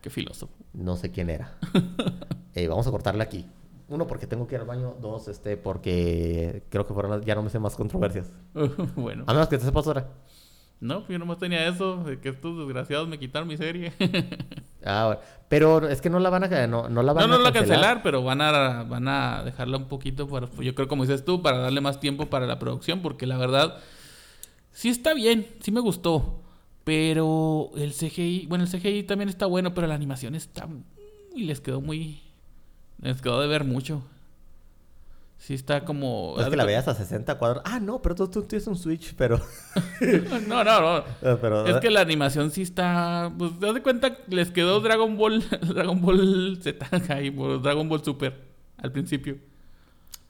qué filósofo. No sé quién era. Eh, vamos a cortarle aquí. Uno, porque tengo que ir al baño. Dos, este, porque creo que ya no me sé más controversias. bueno. A menos que te sepas ahora. No, yo nomás tenía eso, de que estos desgraciados me quitaron mi serie. ah, pero es que no la van a no, no la van no, no la cancelar, pero van a van a dejarla un poquito para yo creo como dices tú para darle más tiempo para la producción porque la verdad sí está bien, sí me gustó, pero el CGI, bueno, el CGI también está bueno, pero la animación está y les quedó muy les quedó de ver mucho. Sí está como... Es que la veas a 60 cuadros. Ah, no, pero tú, tienes un Switch, pero... no, no, no. Ah, es que la animación sí está... Pues, te das cuenta, les quedó Dragon Ball... Dragon Ball Z y Dragon Ball Super al principio.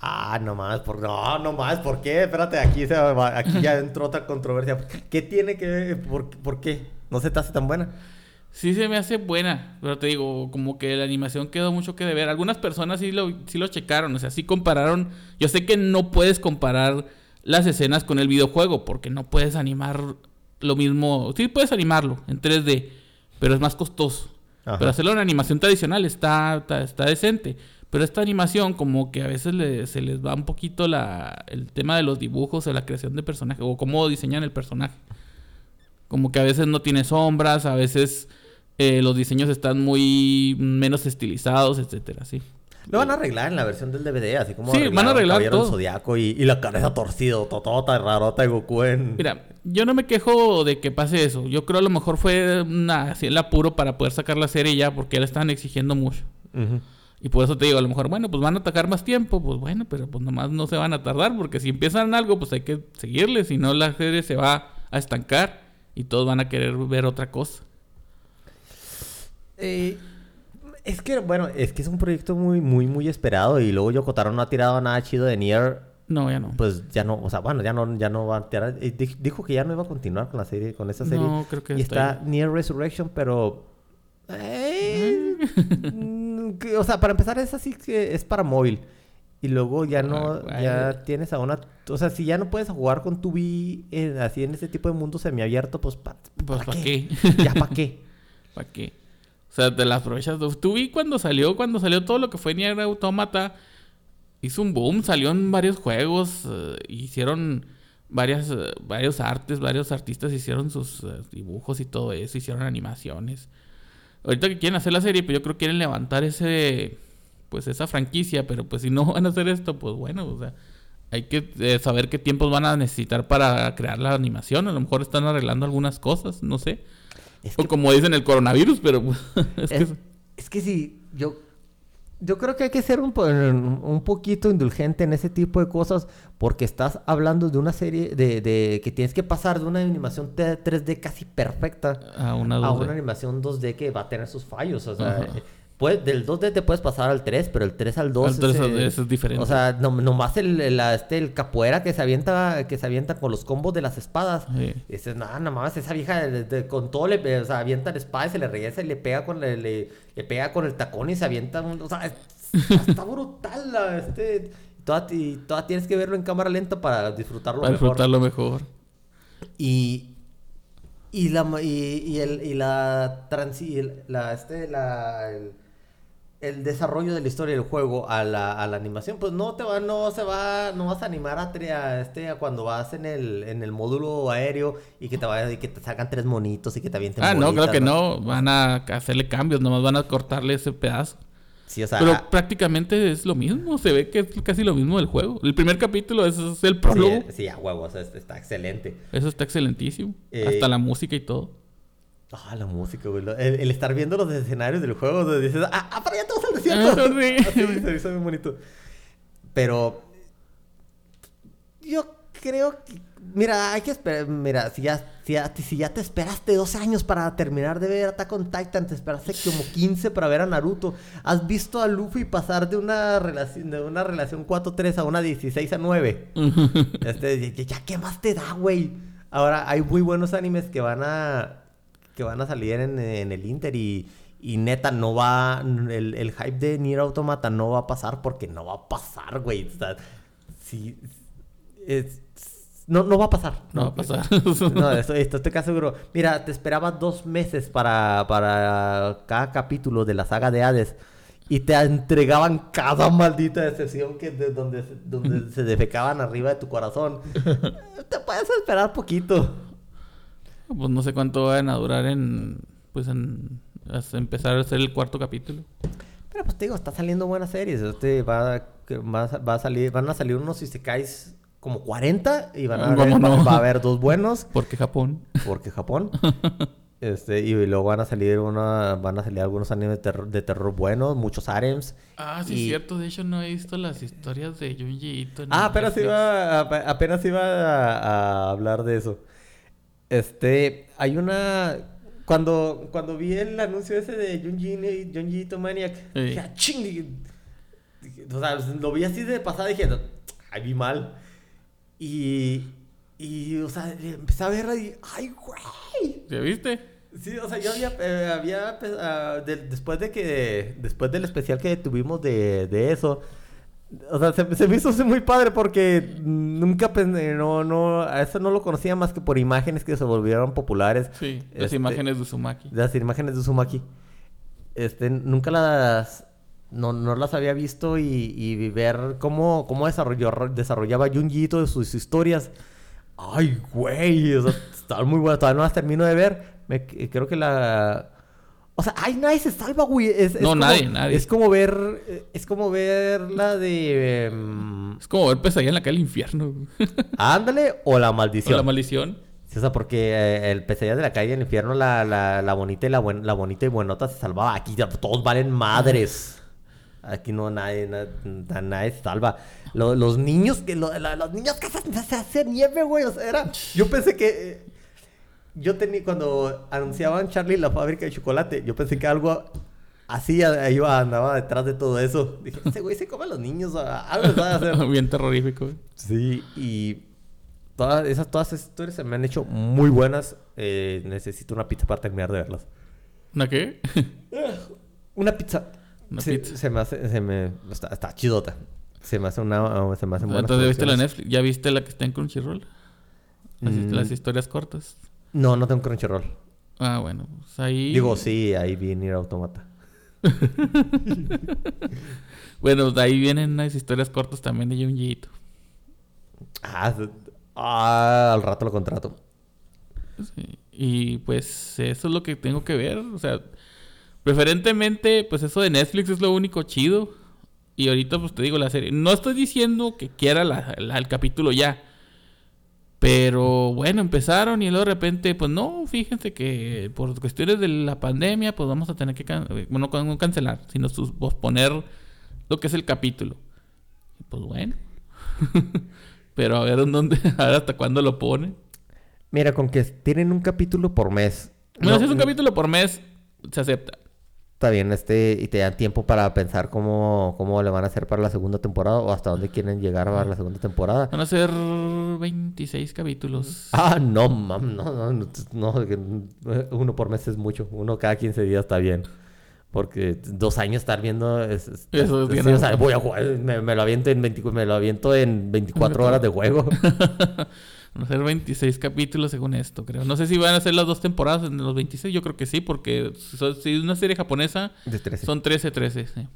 Ah, no más, por... no, no más, ¿por qué? Espérate, aquí, se aquí ya entró otra controversia. ¿Qué tiene que... ¿Por, ¿Por qué? ¿No se te hace tan buena? sí se me hace buena, pero te digo, como que la animación quedó mucho que deber. Algunas personas sí lo, sí lo checaron, o sea, sí compararon. Yo sé que no puedes comparar las escenas con el videojuego, porque no puedes animar lo mismo. Sí puedes animarlo en 3D, pero es más costoso. Pero hacerlo en animación tradicional está, está, decente. Pero esta animación, como que a veces se les va un poquito la, el tema de los dibujos o la creación de personajes, o cómo diseñan el personaje. Como que a veces no tiene sombras, a veces eh, los diseños están muy menos estilizados, etcétera, sí. Lo van a arreglar en la versión del DVD, así como sí, van a arreglar todo. Zodiaco y, y, la cabeza torcido, totota, rarota de Goku en... Mira, yo no me quejo de que pase eso. Yo creo a lo mejor fue una, así el apuro para poder sacar la serie ya, porque ya le estaban exigiendo mucho. Y por eso te digo, a lo mejor, bueno, pues van a atacar más tiempo, pues bueno, pero pues nomás no se van a tardar, porque si empiezan algo, pues hay que seguirle, si no la serie se va a estancar y todos van a querer ver otra cosa. Eh, es que, bueno, es que es un proyecto muy, muy, muy esperado. Y luego Yokotaro no ha tirado nada chido de Nier. No, ya no. Pues ya no, o sea, bueno, ya no, ya no va a tirar. Eh, dijo que ya no iba a continuar con la serie, con esa serie. No, creo que Y está, Nier Resurrection, pero. Eh, o sea, para empezar, es así que es para móvil. Y luego ya no, ah, ya tienes a una... O sea, si ya no puedes jugar con tu Wii así en ese tipo de mundo semiabierto, pues ¿para pues, qué? ¿Ya para qué? ¿Para qué? O sea, te las aprovechas. Tú vi cuando salió, cuando salió todo lo que fue Nier Automata, hizo un boom, salió en varios juegos, eh, hicieron varias, eh, varios artes, varios artistas hicieron sus eh, dibujos y todo eso, hicieron animaciones. Ahorita que quieren hacer la serie, pues yo creo que quieren levantar ese, pues esa franquicia, pero pues si no van a hacer esto, pues bueno, o sea, hay que saber qué tiempos van a necesitar para crear la animación. A lo mejor están arreglando algunas cosas, no sé o como dicen el coronavirus, pero es, que... es que sí, yo, yo creo que hay que ser un, un, poquito indulgente en ese tipo de cosas porque estás hablando de una serie de, de que tienes que pasar de una animación 3D casi perfecta a una, a una animación 2D que va a tener sus fallos. O sea, del 2D te puedes pasar al 3, pero el 3 al 2 es, diferente. O sea, no, nomás el, el, este, el capoeira que se avienta que se avienta con los combos de las espadas. Sí. Dices, nada, nomás esa vieja con todo le o sea, avienta la espada y se le regresa y le pega con le, le, pega con el tacón y se avienta, o sea, está brutal este toda, y toda tienes que verlo en cámara lenta para disfrutarlo para disfrutarlo mejor. Y, y la y, y el y la trans la este la el, el, desarrollo de la historia del juego a la, a la animación pues no te va no se va no vas a animar a, a este a cuando vas en el en el módulo aéreo y que te vaya y que te salgan tres monitos y que te avienten Ah, no, creo que ¿no? van a hacerle cambios, nomás van a cortarle ese pedazo. Sí, o sea, Pero prácticamente es lo mismo, se ve que es casi lo mismo del juego. El primer capítulo es, es el prólogo. Sí, sí, a huevo, o sea, está excelente. Eso está excelentísimo. Eh, Hasta la música y todo. Ah, la música, güey. El, el, estar viendo los escenarios del juego, donde dices, ah, ah para allá todos al desierto. Ah, sí. Así, se hizo muy bonito. Pero yo creo que Mira, hay que esperar. Mira, si ya, si, ya, si ya te esperaste 12 años para terminar de ver Attack on Titan, te esperaste como 15 para ver a Naruto. Has visto a Luffy pasar de una relación, de una relación 4-3 a una 16 a 9. este, ya, ¿qué más te da, güey? Ahora, hay muy buenos animes que van a. que van a salir en, el Inter y. Y neta, no va. El, el, hype de Nier Automata no va a pasar porque no va a pasar, güey. O sea, si. Es, no, no va a pasar. No, va a pasar. no, esto, esto estoy casi seguro. Mira, te esperaba dos meses para, para cada capítulo de la saga de Hades. Y te entregaban cada maldita decepción que de, donde, donde se defecaban arriba de tu corazón. te puedes esperar poquito. Pues no sé cuánto van a durar en. Pues en. empezar a hacer el cuarto capítulo. Pero pues te digo, está saliendo buenas series. Este va, va, va a salir, van a salir unos isekais como 40 y van a haber, va, a haber dos buenos. Porque Japón. Porque Japón. Este, y luego van a salir una, van a salir algunos animes de terror, buenos, muchos harems. Ah, sí, es cierto. De hecho, no he visto las historias de Junji Ito. Ah, apenas iba, apenas iba a, hablar de eso. Este, hay una... Cuando, cuando vi el anuncio ese de Junji, Junji Ito Maniac, dije, ah, ching. O sea, lo vi así de pasada y dije, ay, vi mal. Y, y, o sea, empecé a ver y, ¡ay, güey! ¿Ya viste? Sí, o sea, yo había, eh, había uh, después de que, después del especial que tuvimos de, de eso, o sea, se, se, me hizo muy padre porque nunca pensé, no, no, a eso no lo conocía más que por imágenes que se volvieron populares. Sí, las este, imágenes de Uzumaki. Las imágenes de Uzumaki. Este, nunca las, no, no las había visto y, y ver cómo, cómo desarrolló, desarrollaba Junji de sus historias. Ay, güey, o sea, muy buenas. Todavía no las termino de ver. Me, creo que la... O sea, ay, nadie se salva, güey. Es, no, como, nadie, nadie. Es como ver... Es como ver la de... Um... Es como ver Pesadilla en la calle del infierno. Ándale, o La Maldición. O La Maldición. Sí, o sea, porque eh, el pesadilla de la calle del infierno, la, la, la bonita y la, buen, la bonita y buenota se salvaba. Aquí todos valen madres. Aquí no nadie, nadie, salva. los niños que los niños que se, hacen nieve, güey. O sea, era. Yo pensé que. Yo tenía. Cuando anunciaban Charlie la fábrica de chocolate, yo pensé que algo así iba, andaba detrás de todo eso. Dije, ese güey se come a los niños. Algo a hacer. Bien terrorífico. Sí, y. Todas esas, todas esas historias se me han hecho muy buenas. Eh, necesito una pizza para terminar de verlas. ¿Una qué? una pizza. Se me hace, se me, está, está chidota. Se me hace una, se me hace buena. Entonces, ¿viste la Netflix? ¿Ya viste la que está en Crunchyroll? Las, mm. las historias cortas. No, no tengo Crunchyroll. Ah, bueno, pues ahí... Digo, sí, ahí viene Automata. bueno, de ahí vienen unas historias cortas también de Junjiito. Ah, ah, al rato lo contrato. Sí. Y pues eso es lo que tengo que ver. O sea, Preferentemente, pues eso de Netflix es lo único chido. Y ahorita, pues te digo, la serie. No estoy diciendo que quiera el capítulo ya. Pero bueno, empezaron y luego de repente, pues no, fíjense que por cuestiones de la pandemia, pues vamos a tener que, bueno, no cancelar, sino posponer lo que es el capítulo. Y pues bueno. Pero a ver dónde, a ver hasta cuándo lo pone. Mira, con que tienen un capítulo por mes. Bueno, si es un capítulo por mes, se acepta está bien este y te dan tiempo para pensar cómo, cómo le van a hacer para la segunda temporada o hasta dónde quieren llegar para la segunda temporada. Van a ser 26 capítulos. Ah, no, mam, no, no, no, uno por mes es mucho, uno cada 15 días está bien. Porque dos años estar viendo... Eso es bien. o sea, voy a jugar, me, lo aviento en me lo aviento en 24 horas de juego. Van a ser 26 capítulos según esto, creo. No sé si van a ser las dos temporadas en los 26, yo creo que sí, porque si es una serie japonesa, son 13, 13, sí.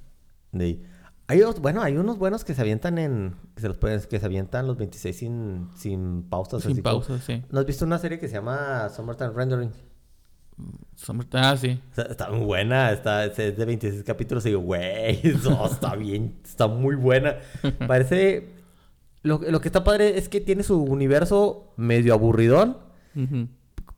Hay, bueno, hay unos buenos que se avientan en... Que se, los pueden, que se avientan los 26 sin, sin pausas. Sin pausas, sí. ¿No has visto una serie que se llama Summertime Rendering? Summertime, ah, sí. Está, muy buena, está, es de 26 capítulos y digo, güey, está bien, está muy buena. Parece lo, que está padre es que tiene su universo medio aburridón.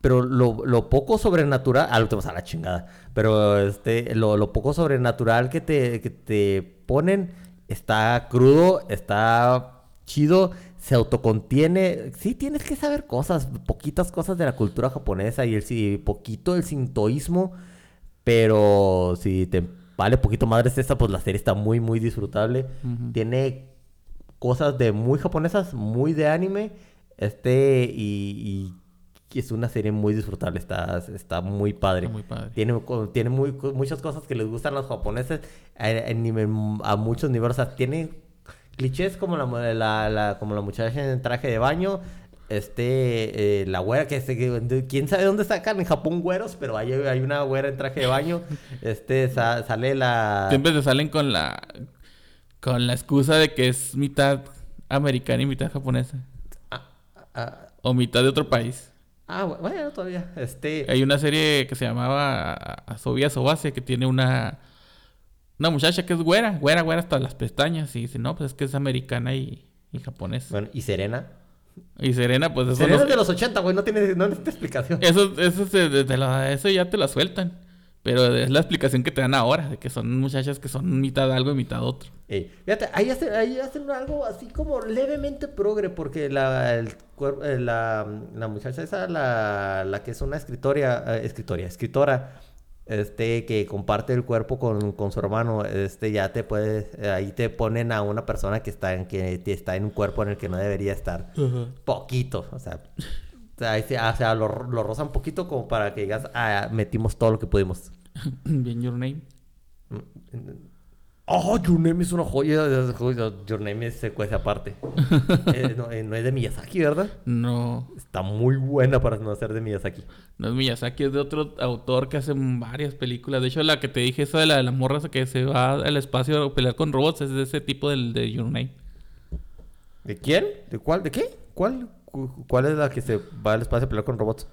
Pero lo, poco sobrenatural. Ah, te vas a la chingada. Pero este, lo, poco sobrenatural que te, que te ponen está crudo, está chido, se autocontiene. Sí, tienes que saber cosas, poquitas cosas de la cultura japonesa y el sí, poquito el sintoísmo. Pero si te vale poquito madre esta, pues la serie está muy, muy disfrutable. Tiene cosas de muy japonesas, muy de anime. Este, y, es una serie muy disfrutable, está, está muy padre. Tiene, tiene muy, muchas cosas que les gustan a los japoneses a, muchos niveles. O sea, tiene clichés como la, la, como la muchacha en traje de baño. Este, eh, la güera que, se, quién sabe dónde sacan en Japón güeros, pero hay, hay una güera en traje de baño. Este, sale la. Siempre se salen con la con la excusa de que es mitad americana y mitad japonesa. Ah, ah. o mitad de otro país. Ah, bueno, todavía. Este... Hay una serie que se llamaba Asobia Sobase que tiene una... Una muchacha que es güera, güera, güera hasta las pestañas. Y dice, no, pues es que es americana y, y japonesa. Bueno, ¿y Serena? Y Serena, pues eso Serena es de los 80, güey, no tiene, no necesita explicación. Eso, eso, eso ya te la sueltan. Pero es la explicación que te dan ahora, de que son muchachas que son mitad algo y mitad otro. fíjate, ahí hacen, ahí hacen algo así como levemente progre, porque la, el, eh, la, la, muchacha esa, la, la que es una escritoria, eh, escritoria, escritora, este, que comparte el cuerpo con, con, su hermano, este, ya te puedes, eh, ahí te ponen a una persona que está en, que está en un cuerpo en el que no debería estar. Poquito, o sea, o sea, lo, lo rozan poquito como para que digas, ah, metimos todo lo que pudimos. Bien, Your Name. Oh, Your Name es una joya. Your Name es secuencia aparte. Eh, no, eh, no, es de Miyazaki, ¿verdad? No. Está muy buena para no ser de Miyazaki. No es Miyazaki, es de otro autor que hace varias películas. De hecho, la que te dije, esa de la de la morra que se va al espacio a pelear con robots, es de ese tipo del de Your Name. ¿De quién? ¿De cuál? ¿De qué? ¿Cuál? ¿Cuál es la que se va al espacio a pelear con robots?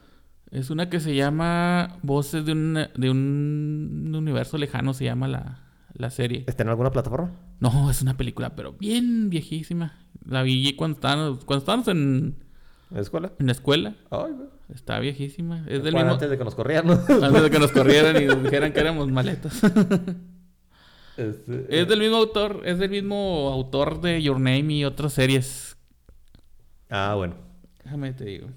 Es una que se llama Voces de un, de un universo lejano, se llama la, serie. ¿Está en alguna plataforma? No, es una película, pero bien viejísima. La vi cuando estábamos, cuando estábamos en... ¿En la escuela? En la escuela. Ay, Está viejísima. Es del mismo... Antes de que nos corrieran. Antes de que nos corrieran y nos dijeran que éramos maletas. Este, es del mismo autor, es del mismo autor de Your Name y otras series. Ah, bueno. Déjame te digo.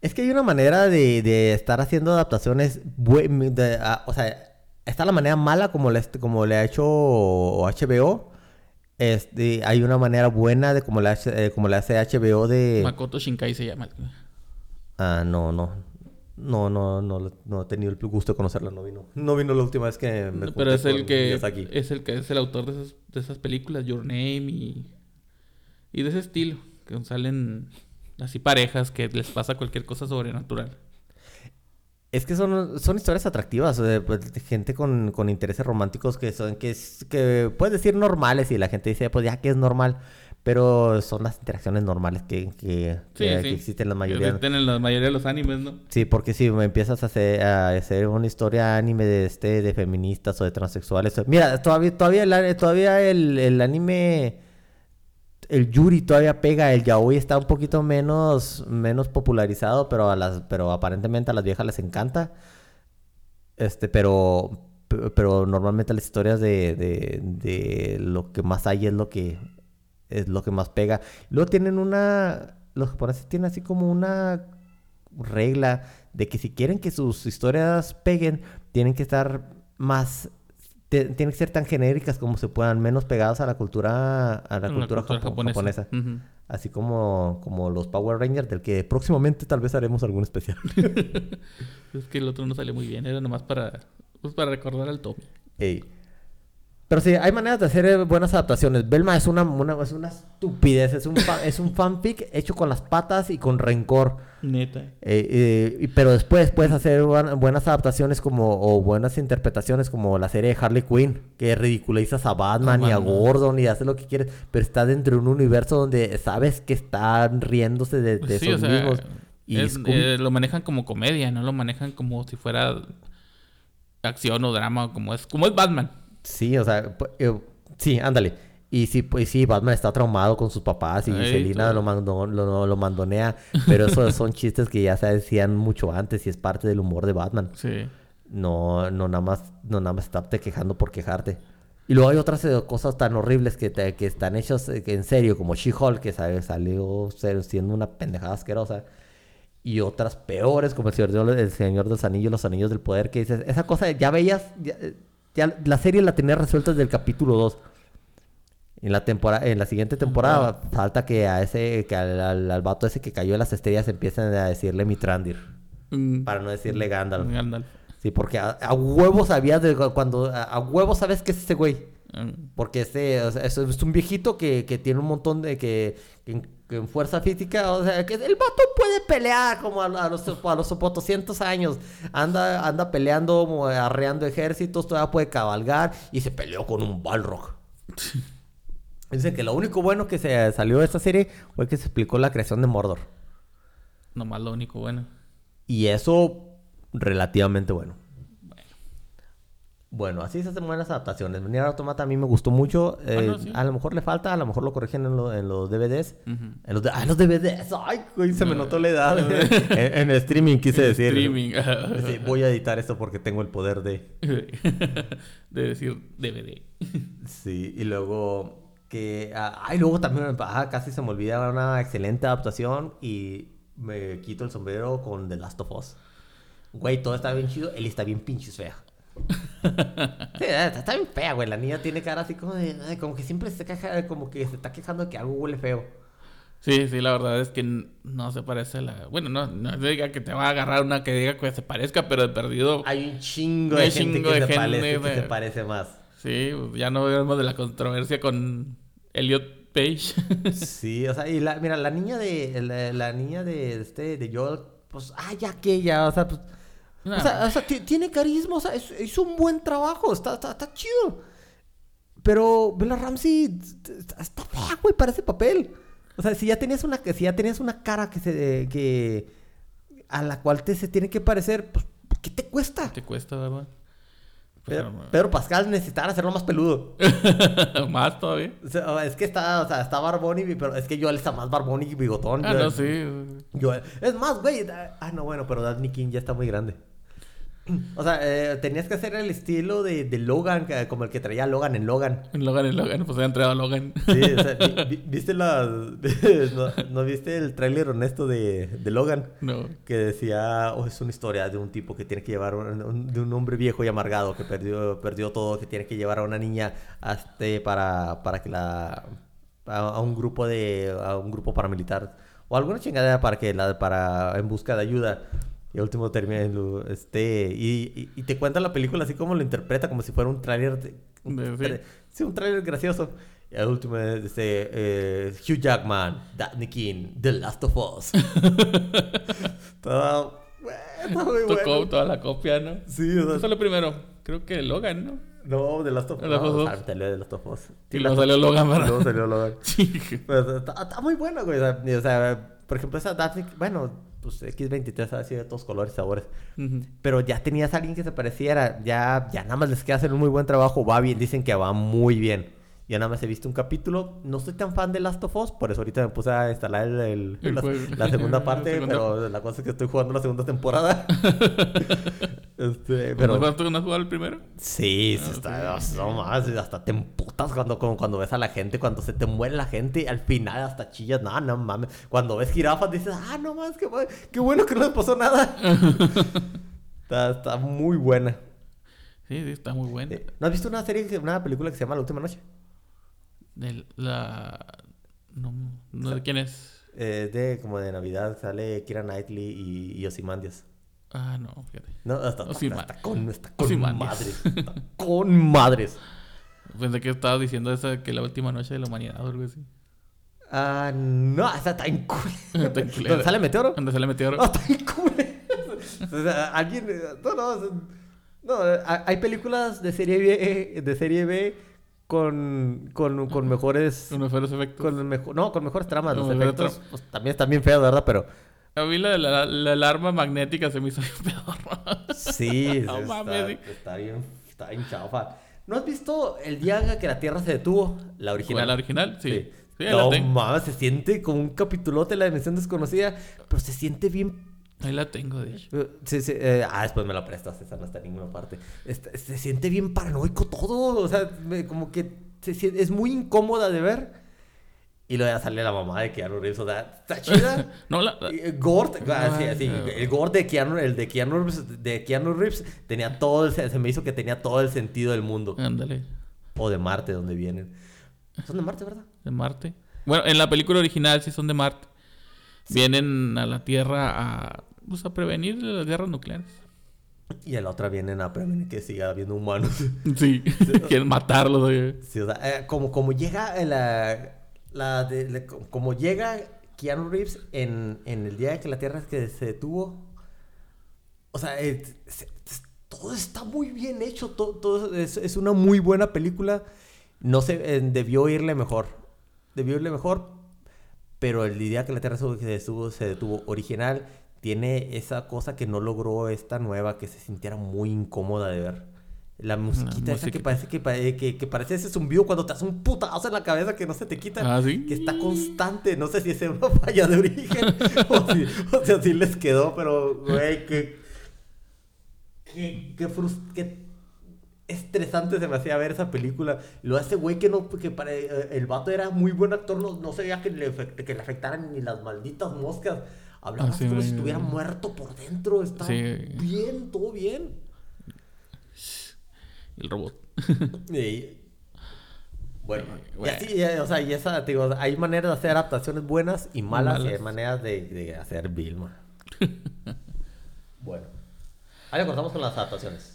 Es que hay una manera de, estar haciendo adaptaciones. O sea, está la manera mala como le, como le ha hecho HBO. Este, hay una manera buena de como le, hace, eh, como le hace HBO de. Makoto Shinkai se llama. Ah, no, no. No, no, no, no he tenido el gusto de conocerla, no vino. No vino la última vez que me Pero es el que es el que es el autor de esas, de esas películas, Your Name y, y de ese estilo, que salen Así parejas que les pasa cualquier cosa sobrenatural. Es que son, son historias atractivas, pues, de, gente con, intereses románticos que son, que, es, que puedes decir normales y la gente dice, pues ya que es normal, pero son las interacciones normales que, que, existen en la mayoría. en la mayoría de los animes, ¿no? Sí, porque si me empiezas a hacer, a hacer una historia anime de este, de feministas o de transexuales, mira, todavía, todavía el, todavía el, el anime el Yuri todavía pega, el yaoi está un poquito menos, menos popularizado, pero a las, pero aparentemente a las viejas les encanta. Este, pero, pero normalmente las historias de, de, de lo que más hay es lo que es lo que más pega. Luego tienen una, los japoneses tienen así como una regla de que si quieren que sus historias peguen, tienen que estar más tienen que ser tan genéricas como se puedan, menos pegadas a la cultura, a la, cultura, japonesa. Así como, como los Power Rangers, del que próximamente tal vez haremos algún especial. es que el otro no salió muy bien, era nomás para Pues para recordar al Tommy. Ey. Pero sí, hay maneras de hacer eh, buenas adaptaciones. Belma es una, una, es una estupidez. Es un, es un fanfic hecho con las patas y con rencor. Neta. Eh, eh, pero después puedes hacer buenas adaptaciones como o buenas interpretaciones como la serie de Harley Quinn, que ridiculizas a Batman y a. Gordon y haces lo que quieres, pero está dentro de un universo donde sabes que están riéndose de, de Pues sí, esos o sea, mismos. Y es- eh, lo manejan como comedia, no lo manejan como si fuera acción o drama, como es, como es Batman. Sí, o sea, sí, ándale. Y sí, pues sí, Batman está traumado con sus papás y Selina lo, mando- lo, lo mandonea, pero esos son chistes que ya se decían mucho antes y es parte del humor de Batman. Sí. No, no nada más, no nada más estarte quejando por quejarte. Y luego hay otras eh, cosas tan horribles que, te- que están hechas eh, en serio, como She-Hulk, que sale- salió siendo una pendejada asquerosa. Y otras peores, como el Señor, el Señor de los Anillos, los Anillos del Poder, que dices, esa cosa ya veías, ya, eh, ya la serie la tenía resuelta desde el capítulo 2. En la temporada, en la siguiente temporada, falta que a ese, que al, al, al vato ese que cayó de las estrellas empiecen a decirle Mitrandir. Mm, Para no decirle Gandalf. Gandalf. Sí, porque a, a huevo sabías de cu- cuando... A, a huevo sabes que es ese güey. Mm, Porque ese, o sea, es, es un viejito que, que tiene un montón de... Que, que en, que en fuerza física, o sea, que el vato puede pelear como a, a los, a los 400 años. Anda, anda peleando, arreando ejércitos, todavía puede cabalgar y se peleó con un Balrog. Dicen que lo único bueno que se salió de esta serie fue que se explicó la creación de Mordor. nomás lo único bueno. Y eso, relativamente bueno. Bueno, así se hacen buenas adaptaciones. Nier Automata a mí me gustó mucho. Eh, no, sí. A lo mejor le falta, a lo mejor lo corrigen en, lo- en los DVDs. Ujú. En los, de- ah, los DVDs. Ay, güey, se me notó la edad. en, en streaming quise decir. Streaming. Sí, voy a editar esto porque tengo el poder de... de decir DVD. Sí, y luego que... ah, Ay, luego también ah, casi se me olvida una excelente adaptación y me quito el sombrero con The Last of Us. Güey, todo está bien chido, él está bien pinches fea. Sí, está, está bien fea, güey. La niña tiene cara así como de... como que siempre se queja, como que se está quejando de que algo huele feo. Sí, sí, la verdad es que no se parece a la... Bueno, no, no diga que te va a agarrar una que diga que se parezca, pero de perdido... Hay un chingo de gente chingo que, de se, gente, parece, que güey. se parece más. Sí, ya no vemos de la controversia con Elliot Page. Sí, o sea, y la, mira, la niña de... La, la niña de este, de Joel, pues, ya que ya, o sea, pues... No. O sea, o sea, tiene carisma, o sea, es- hizo un buen trabajo, está, está, está chido. Pero Bella Ramsey está, está fea, güey, para ese papel. O sea, si ya tenías una, si ya tenías una cara que se, que, a la cual te se tiene que parecer, pues, ¿qué te cuesta? Te cuesta, ¿verdad? Pedro, Pedro Pascal necesitaba hacerlo más peludo. Más todavía. O sea, es que está, o sea, está barbón y, pero es que Joel está más barbón y bigotón. Ah, Yo- no, sí. Joel- es más, güey. Ah, no, bueno, pero Daphne King ya está muy grande. O sea, eh, tenías que hacer el estilo de, de Logan, como el que traía Logan en Logan. En Logan, en Logan, pues se ha entregado a Logan. Sí, o sea, vi- vi- ¿viste la... no, no viste el tráiler honesto de, de Logan? No. Que decía, oh, es una historia de un tipo que tiene que llevar, un- un- de un hombre viejo y amargado que perdió, perdió todo, que tiene que llevar a una niña hasta para, para que la... A, a un grupo de... A un grupo paramilitar. O alguna chingadera para que la... Para... En busca de ayuda. Y último termina este... Y, y, y te cuenta la película así como lo interpreta, como si fuera un tráiler... de- un De- sí. un tráiler gracioso. Y al último es este, eh, Hugh Jackman, Daphne King, The Last of Us. Todo... bueno, Está muy Tocó bueno. toda la copia, ¿no? Sí, o sea, Eso lo primero. Creo que Logan, ¿no? No, The Last of Us. The Last of No, Us. ah, salió The Last of Us. Y luego salió Logan, ¿verdad? Luego salió Logan. Sí. Pero está, está muy buena, güey. O sea, por ejemplo, esa Daphne... Bueno, pues X23 ha sido de todos colores y sabores. Pero ya tenías a alguien que se pareciera. Ya, ya nada más les queda hacer un muy buen trabajo. Va bien, dicen que va muy bien. Ya nada más he visto un capítulo. No soy tan fan de Last of Us, por eso ahorita me puse a instalar el, el- El la, segunda La parte. segunda pero la cosa es que estoy jugando la segunda temporada. este, ¿Pero tú no has jugado el primero? sí, sí Ah, está, sí. no más. Hasta te emputas cuando, como cuando ves a la gente, cuando se te muere la gente. Al final hasta chillas. No, no mames. Cuando ves jirafas dices, ah, no más, qué, bu- qué bueno que no les pasó nada. está, está muy buena. Sí, sí, está muy bueno. Eh, ¿No has visto una serie, una película que se llama La Última Noche? De la... No, no sé quién es. Eh, de como de Navidad, sale Kira Knightley y, y Ozymandias. Ah, no, fíjate. No, está, está- está con, está con madres. Está con madres. Pensé que estabas diciendo esa que la última noche de la humanidad o algo así. Ah, no, está en cool. Está. ¿Dónde sale Meteoro? ¿Dónde se le metió? No, está en cool. O sea, alguien. eh, No, no. No, hay películas de serie B, de serie B con, con, con mejores. Con mejores efectos. Con mejo- no, con mejores tramas. Los Con mejores efectos pues, también están bien feos, ¿verdad? Pero A mí la, la, la alarma magnética se me hizo bien pedorra. sí, No está, mames, sí. está bien, está bien chafa. ¿No has visto el día que la Tierra se detuvo? La original. ¿La original? Sí. Sí, ahí no mames, se siente como un capitulote de la dimensión desconocida, pero se siente bien. Ahí la tengo, de hecho. eh, sí, sí, eh, ah, después me la prestas, esa no está en ninguna parte. Este, se siente bien paranoico todo, o sea, me- como que se sien- es muy incómoda de ver. Y luego ya sale la mamá de Keanu Reeves, o sea, está chida. No, la... Y, eh, Gord, ah, sí, sí, no. el Gord de Keanu, el de Keanu Reeves, de Keanu Reeves tenía todo el, se me hizo que tenía todo el sentido del mundo. Ándale. O de Marte, donde vienen. Son de Marte, ¿verdad? De Marte. Bueno, en la película original sí son de Marte. Vienen a la Tierra a, pues, a prevenir las guerras nucleares. Y en la otra vienen a prevenir que siga habiendo humanos. Sí. Quieren matarlos. oye. Sí, o sea, eh, como, como llega en la, de- como llega Keanu Reeves en, en el día que la Tierra que se detuvo. O sea, eh, se- todo está muy bien hecho. Todo, todo es, es una muy buena película. No sé, eh, debió irle mejor. Debió irle mejor. Pero el día que la Tierra se detuvo, se detuvo original tiene esa cosa que no logró esta nueva, que se sintiera muy incómoda de ver. La musiquita esa que parece que, que, que parece ese zumbido cuando te hace un putazo en la cabeza que no se te quita. Ah, ¿sí? Que está constante. No sé si es una falla de origen o, si, o sea, si les quedó, pero, güey, que... Qué, qué, frus- qué estresante se me hacía ver esa película. Luego ese güey que no, que para, eh, el vato era muy buen actor, no, no se veía que le, que le afectaran ni las malditas moscas. Hablaba Ah, sí, así como si estuviera muerto por dentro. Sí. bien, todo bien. El robot. Y- bueno, y Bueno. así, eh, o sea, y esa, digo, hay maneras de hacer adaptaciones buenas y malas, y hay maneras de, de hacer Vilma. bueno. Ahí lo cortamos con las adaptaciones.